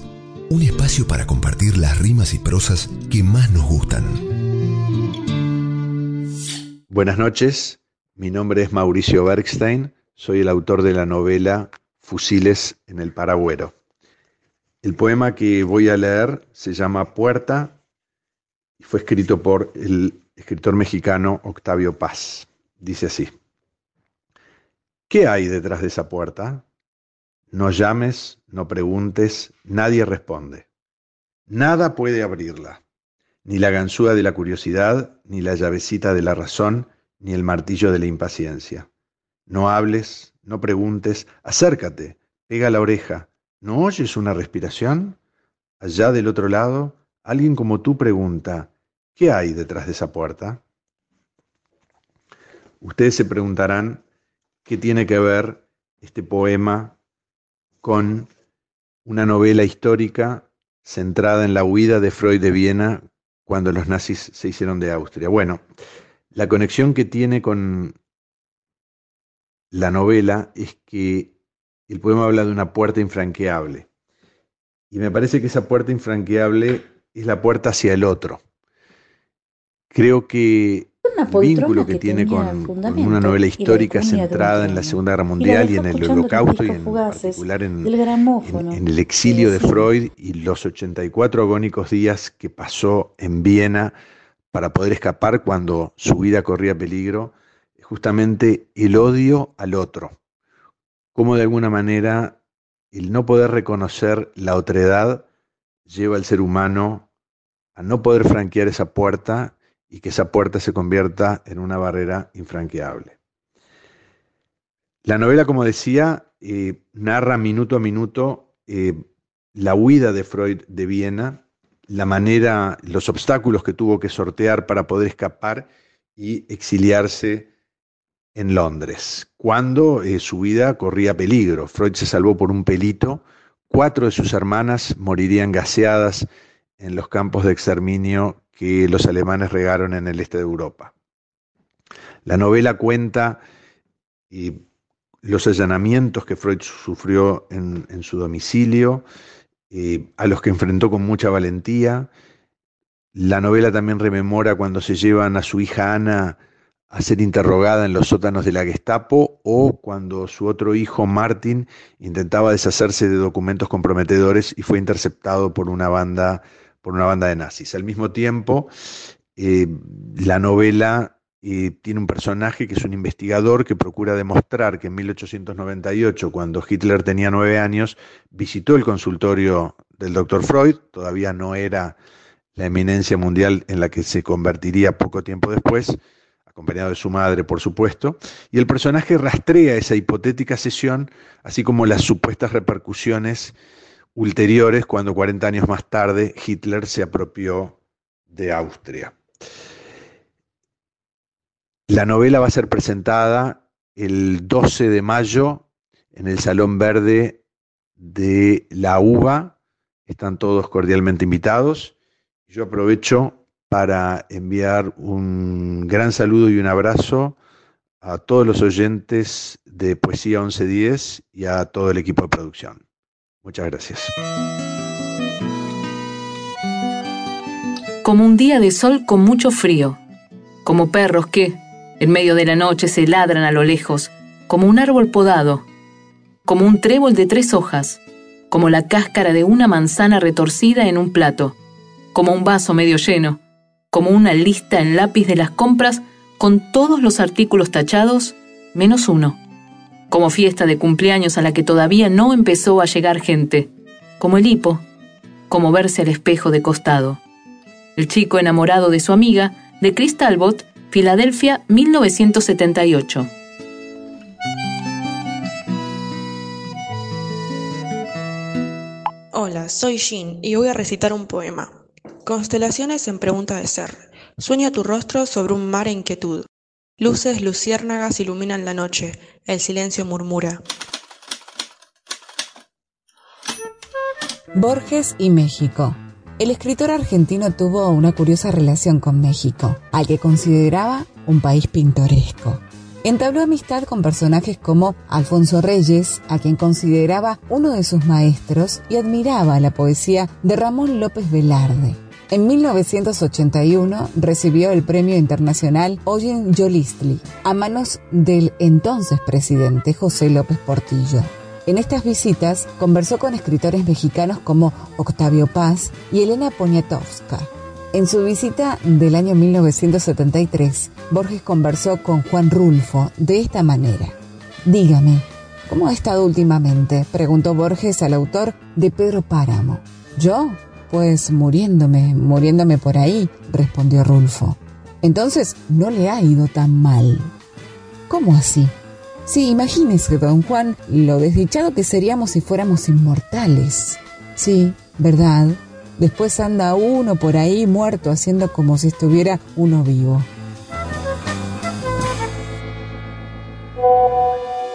Un espacio para compartir las rimas y prosas que más nos gustan. Buenas noches, mi nombre es Mauricio Bergstein, soy el autor de la novela Fusiles en el Paragüero. El poema que voy a leer se llama Puerta y fue escrito por el escritor mexicano Octavio Paz. Dice así, ¿qué hay detrás de esa puerta? No llames, no preguntes, nadie responde. Nada puede abrirla, ni la ganzúa de la curiosidad, ni la llavecita de la razón, ni el martillo de la impaciencia. No hables, no preguntes, acércate, pega la oreja. ¿No oyes una respiración? Allá del otro lado, alguien como tú pregunta, ¿qué hay detrás de esa puerta? Ustedes se preguntarán qué tiene que ver este poema con una novela histórica centrada en la huida de Freud de Viena cuando los nazis se hicieron de Austria. Bueno, la conexión que tiene con la novela es que el poema habla de una puerta infranqueable. Y me parece que esa puerta infranqueable es la puerta hacia el otro. Creo que el vínculo que, tiene con, una novela histórica centrada en la Segunda Guerra Mundial y, en el Holocausto y en particular en, en, el exilio de Freud y los 84 agónicos días que pasó en Viena para poder escapar cuando su vida corría peligro, justamente el odio al otro, como de alguna manera el no poder reconocer la otredad lleva al ser humano a no poder franquear esa puerta y que esa puerta se convierta en una barrera infranqueable. La novela, como decía, eh, narra minuto a minuto eh, la huida de Freud de Viena, la manera, los obstáculos que tuvo que sortear para poder escapar y exiliarse en Londres, cuando eh, su vida corría peligro. Freud se salvó por un pelito, cuatro de sus hermanas morirían gaseadas en los campos de exterminio que los alemanes regaron en el este de Europa. La novela cuenta los allanamientos que Freud sufrió en, su domicilio, a los que enfrentó con mucha valentía. La novela también rememora cuando se llevan a su hija Ana a ser interrogada en los sótanos de la Gestapo o cuando su otro hijo Martin intentaba deshacerse de documentos comprometedores y fue interceptado por una banda por una banda de nazis. Al mismo tiempo, eh, la novela eh, tiene un personaje que es un investigador que procura demostrar que en 1898, cuando Hitler tenía nueve años, visitó el consultorio del doctor Freud, todavía no era la eminencia mundial en la que se convertiría poco tiempo después, acompañado de su madre, por supuesto, y el personaje rastrea esa hipotética sesión, así como las supuestas repercusiones ulteriores cuando 40 años más tarde Hitler se apropió de Austria. La novela va a ser presentada el 12 de mayo en el Salón Verde de la UBA. Están todos cordialmente invitados. Yo aprovecho para enviar un gran saludo y un abrazo a todos los oyentes de Poesía 1110 y a todo el equipo de producción. Muchas gracias. Como un día de sol con mucho frío, como perros que, en medio de la noche, se ladran a lo lejos, como un árbol podado, como un trébol de tres hojas, como la cáscara de una manzana retorcida en un plato, como un vaso medio lleno, como una lista en lápiz de las compras con todos los artículos tachados, menos uno como fiesta de cumpleaños a la que todavía no empezó a llegar gente, como el hipo, como verse al espejo de costado. El chico enamorado de su amiga, de Chris Talbot, Filadelfia, 1978. Hola, soy Jin y voy a recitar un poema. Constelaciones en pregunta de ser. Sueña tu rostro sobre un mar en quietud. Luces luciérnagas iluminan la noche, el silencio murmura. Borges y México. El escritor argentino tuvo una curiosa relación con México, al que consideraba un país pintoresco. Entabló amistad con personajes como Alfonso Reyes, a quien consideraba uno de sus maestros y admiraba la poesía de Ramón López Velarde. En 1981 recibió el Premio Internacional Oyen Yolistli a manos del entonces presidente José López Portillo. En estas visitas conversó con escritores mexicanos como Octavio Paz y Elena Poniatowska. En su visita del año 1973, Borges conversó con Juan Rulfo de esta manera. Dígame, ¿cómo ha estado últimamente? preguntó Borges al autor de Pedro Páramo. ¿Yo? Pues muriéndome, muriéndome por ahí, respondió Rulfo. Entonces, no le ha ido tan mal. ¿Cómo así? Sí, imagínese, don Juan, lo desdichado que seríamos si fuéramos inmortales. Sí, ¿verdad? Después anda uno por ahí muerto haciendo como si estuviera uno vivo.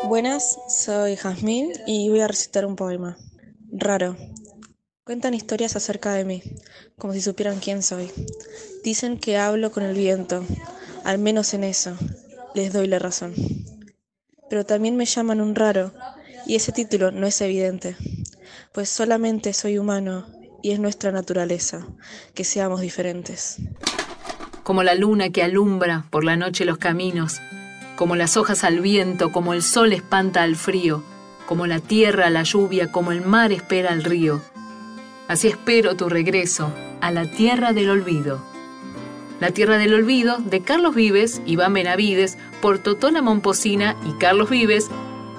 Buenas, soy Jazmín y voy a recitar un poema. Raro. Cuentan historias acerca de mí, como si supieran quién soy. Dicen que hablo con el viento, al menos en eso, les doy la razón pero también me llaman un raro, y ese título no es evidente, pues solamente soy humano y es nuestra naturaleza que seamos diferentes. Como la luna que alumbra por la noche los caminos, como las hojas al viento, como el sol espanta al frío, como la tierra a la lluvia, como el mar espera al río. Así espero tu regreso a la tierra del olvido. La Tierra del Olvido de Carlos Vives, Iván Benavides, por Totona Momposina y Carlos Vives,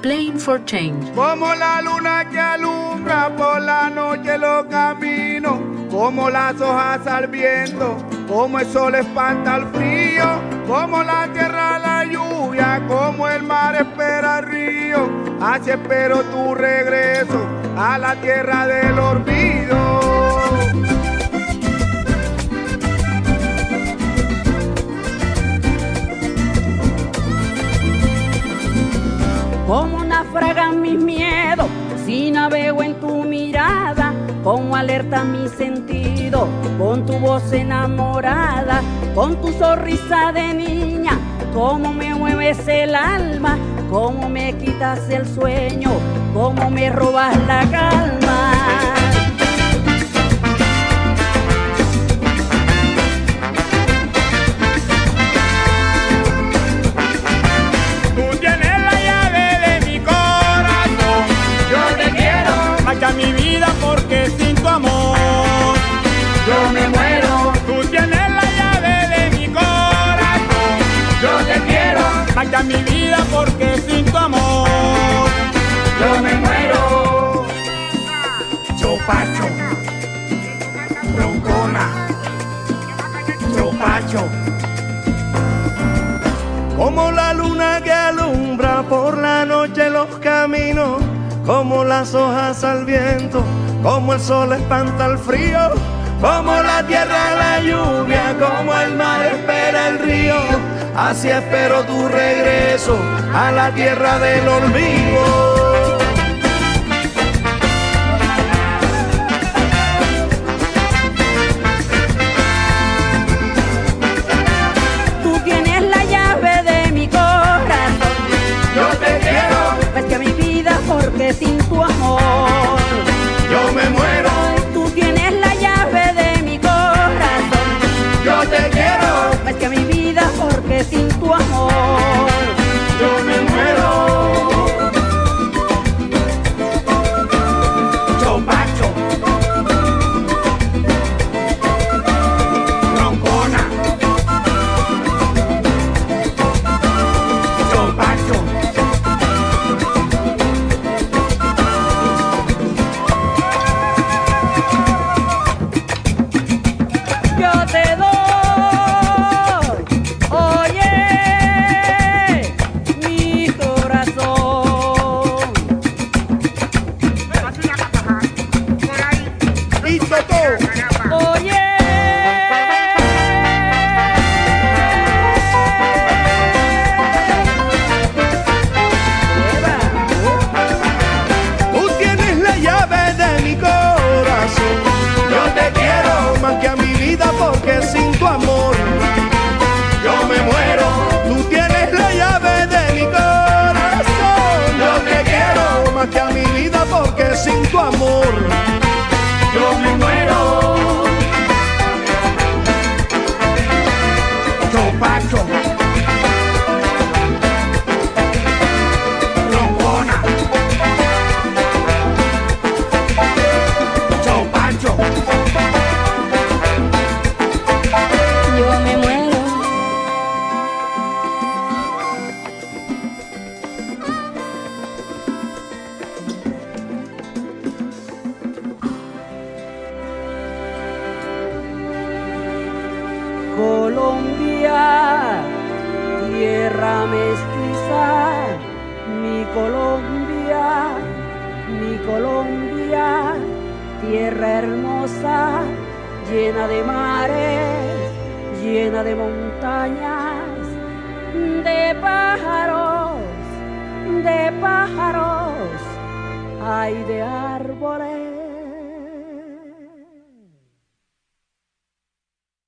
Playing for Change. Como la luna que alumbra por la noche los caminos, como las hojas al viento, como el sol espanta el frío, como la tierra la lluvia, como el mar espera el río, así espero tu regreso a la tierra del olvido. Como naufragan mis miedos, si navego en tu mirada, como alerta mi sentido, con tu voz enamorada, con tu sonrisa de niña, como me mueves el alma, como me quitas el sueño, como me robas la calma. El sol espanta el frío, como la tierra la lluvia, como el mar espera el río. Así espero tu regreso a la tierra del olvido.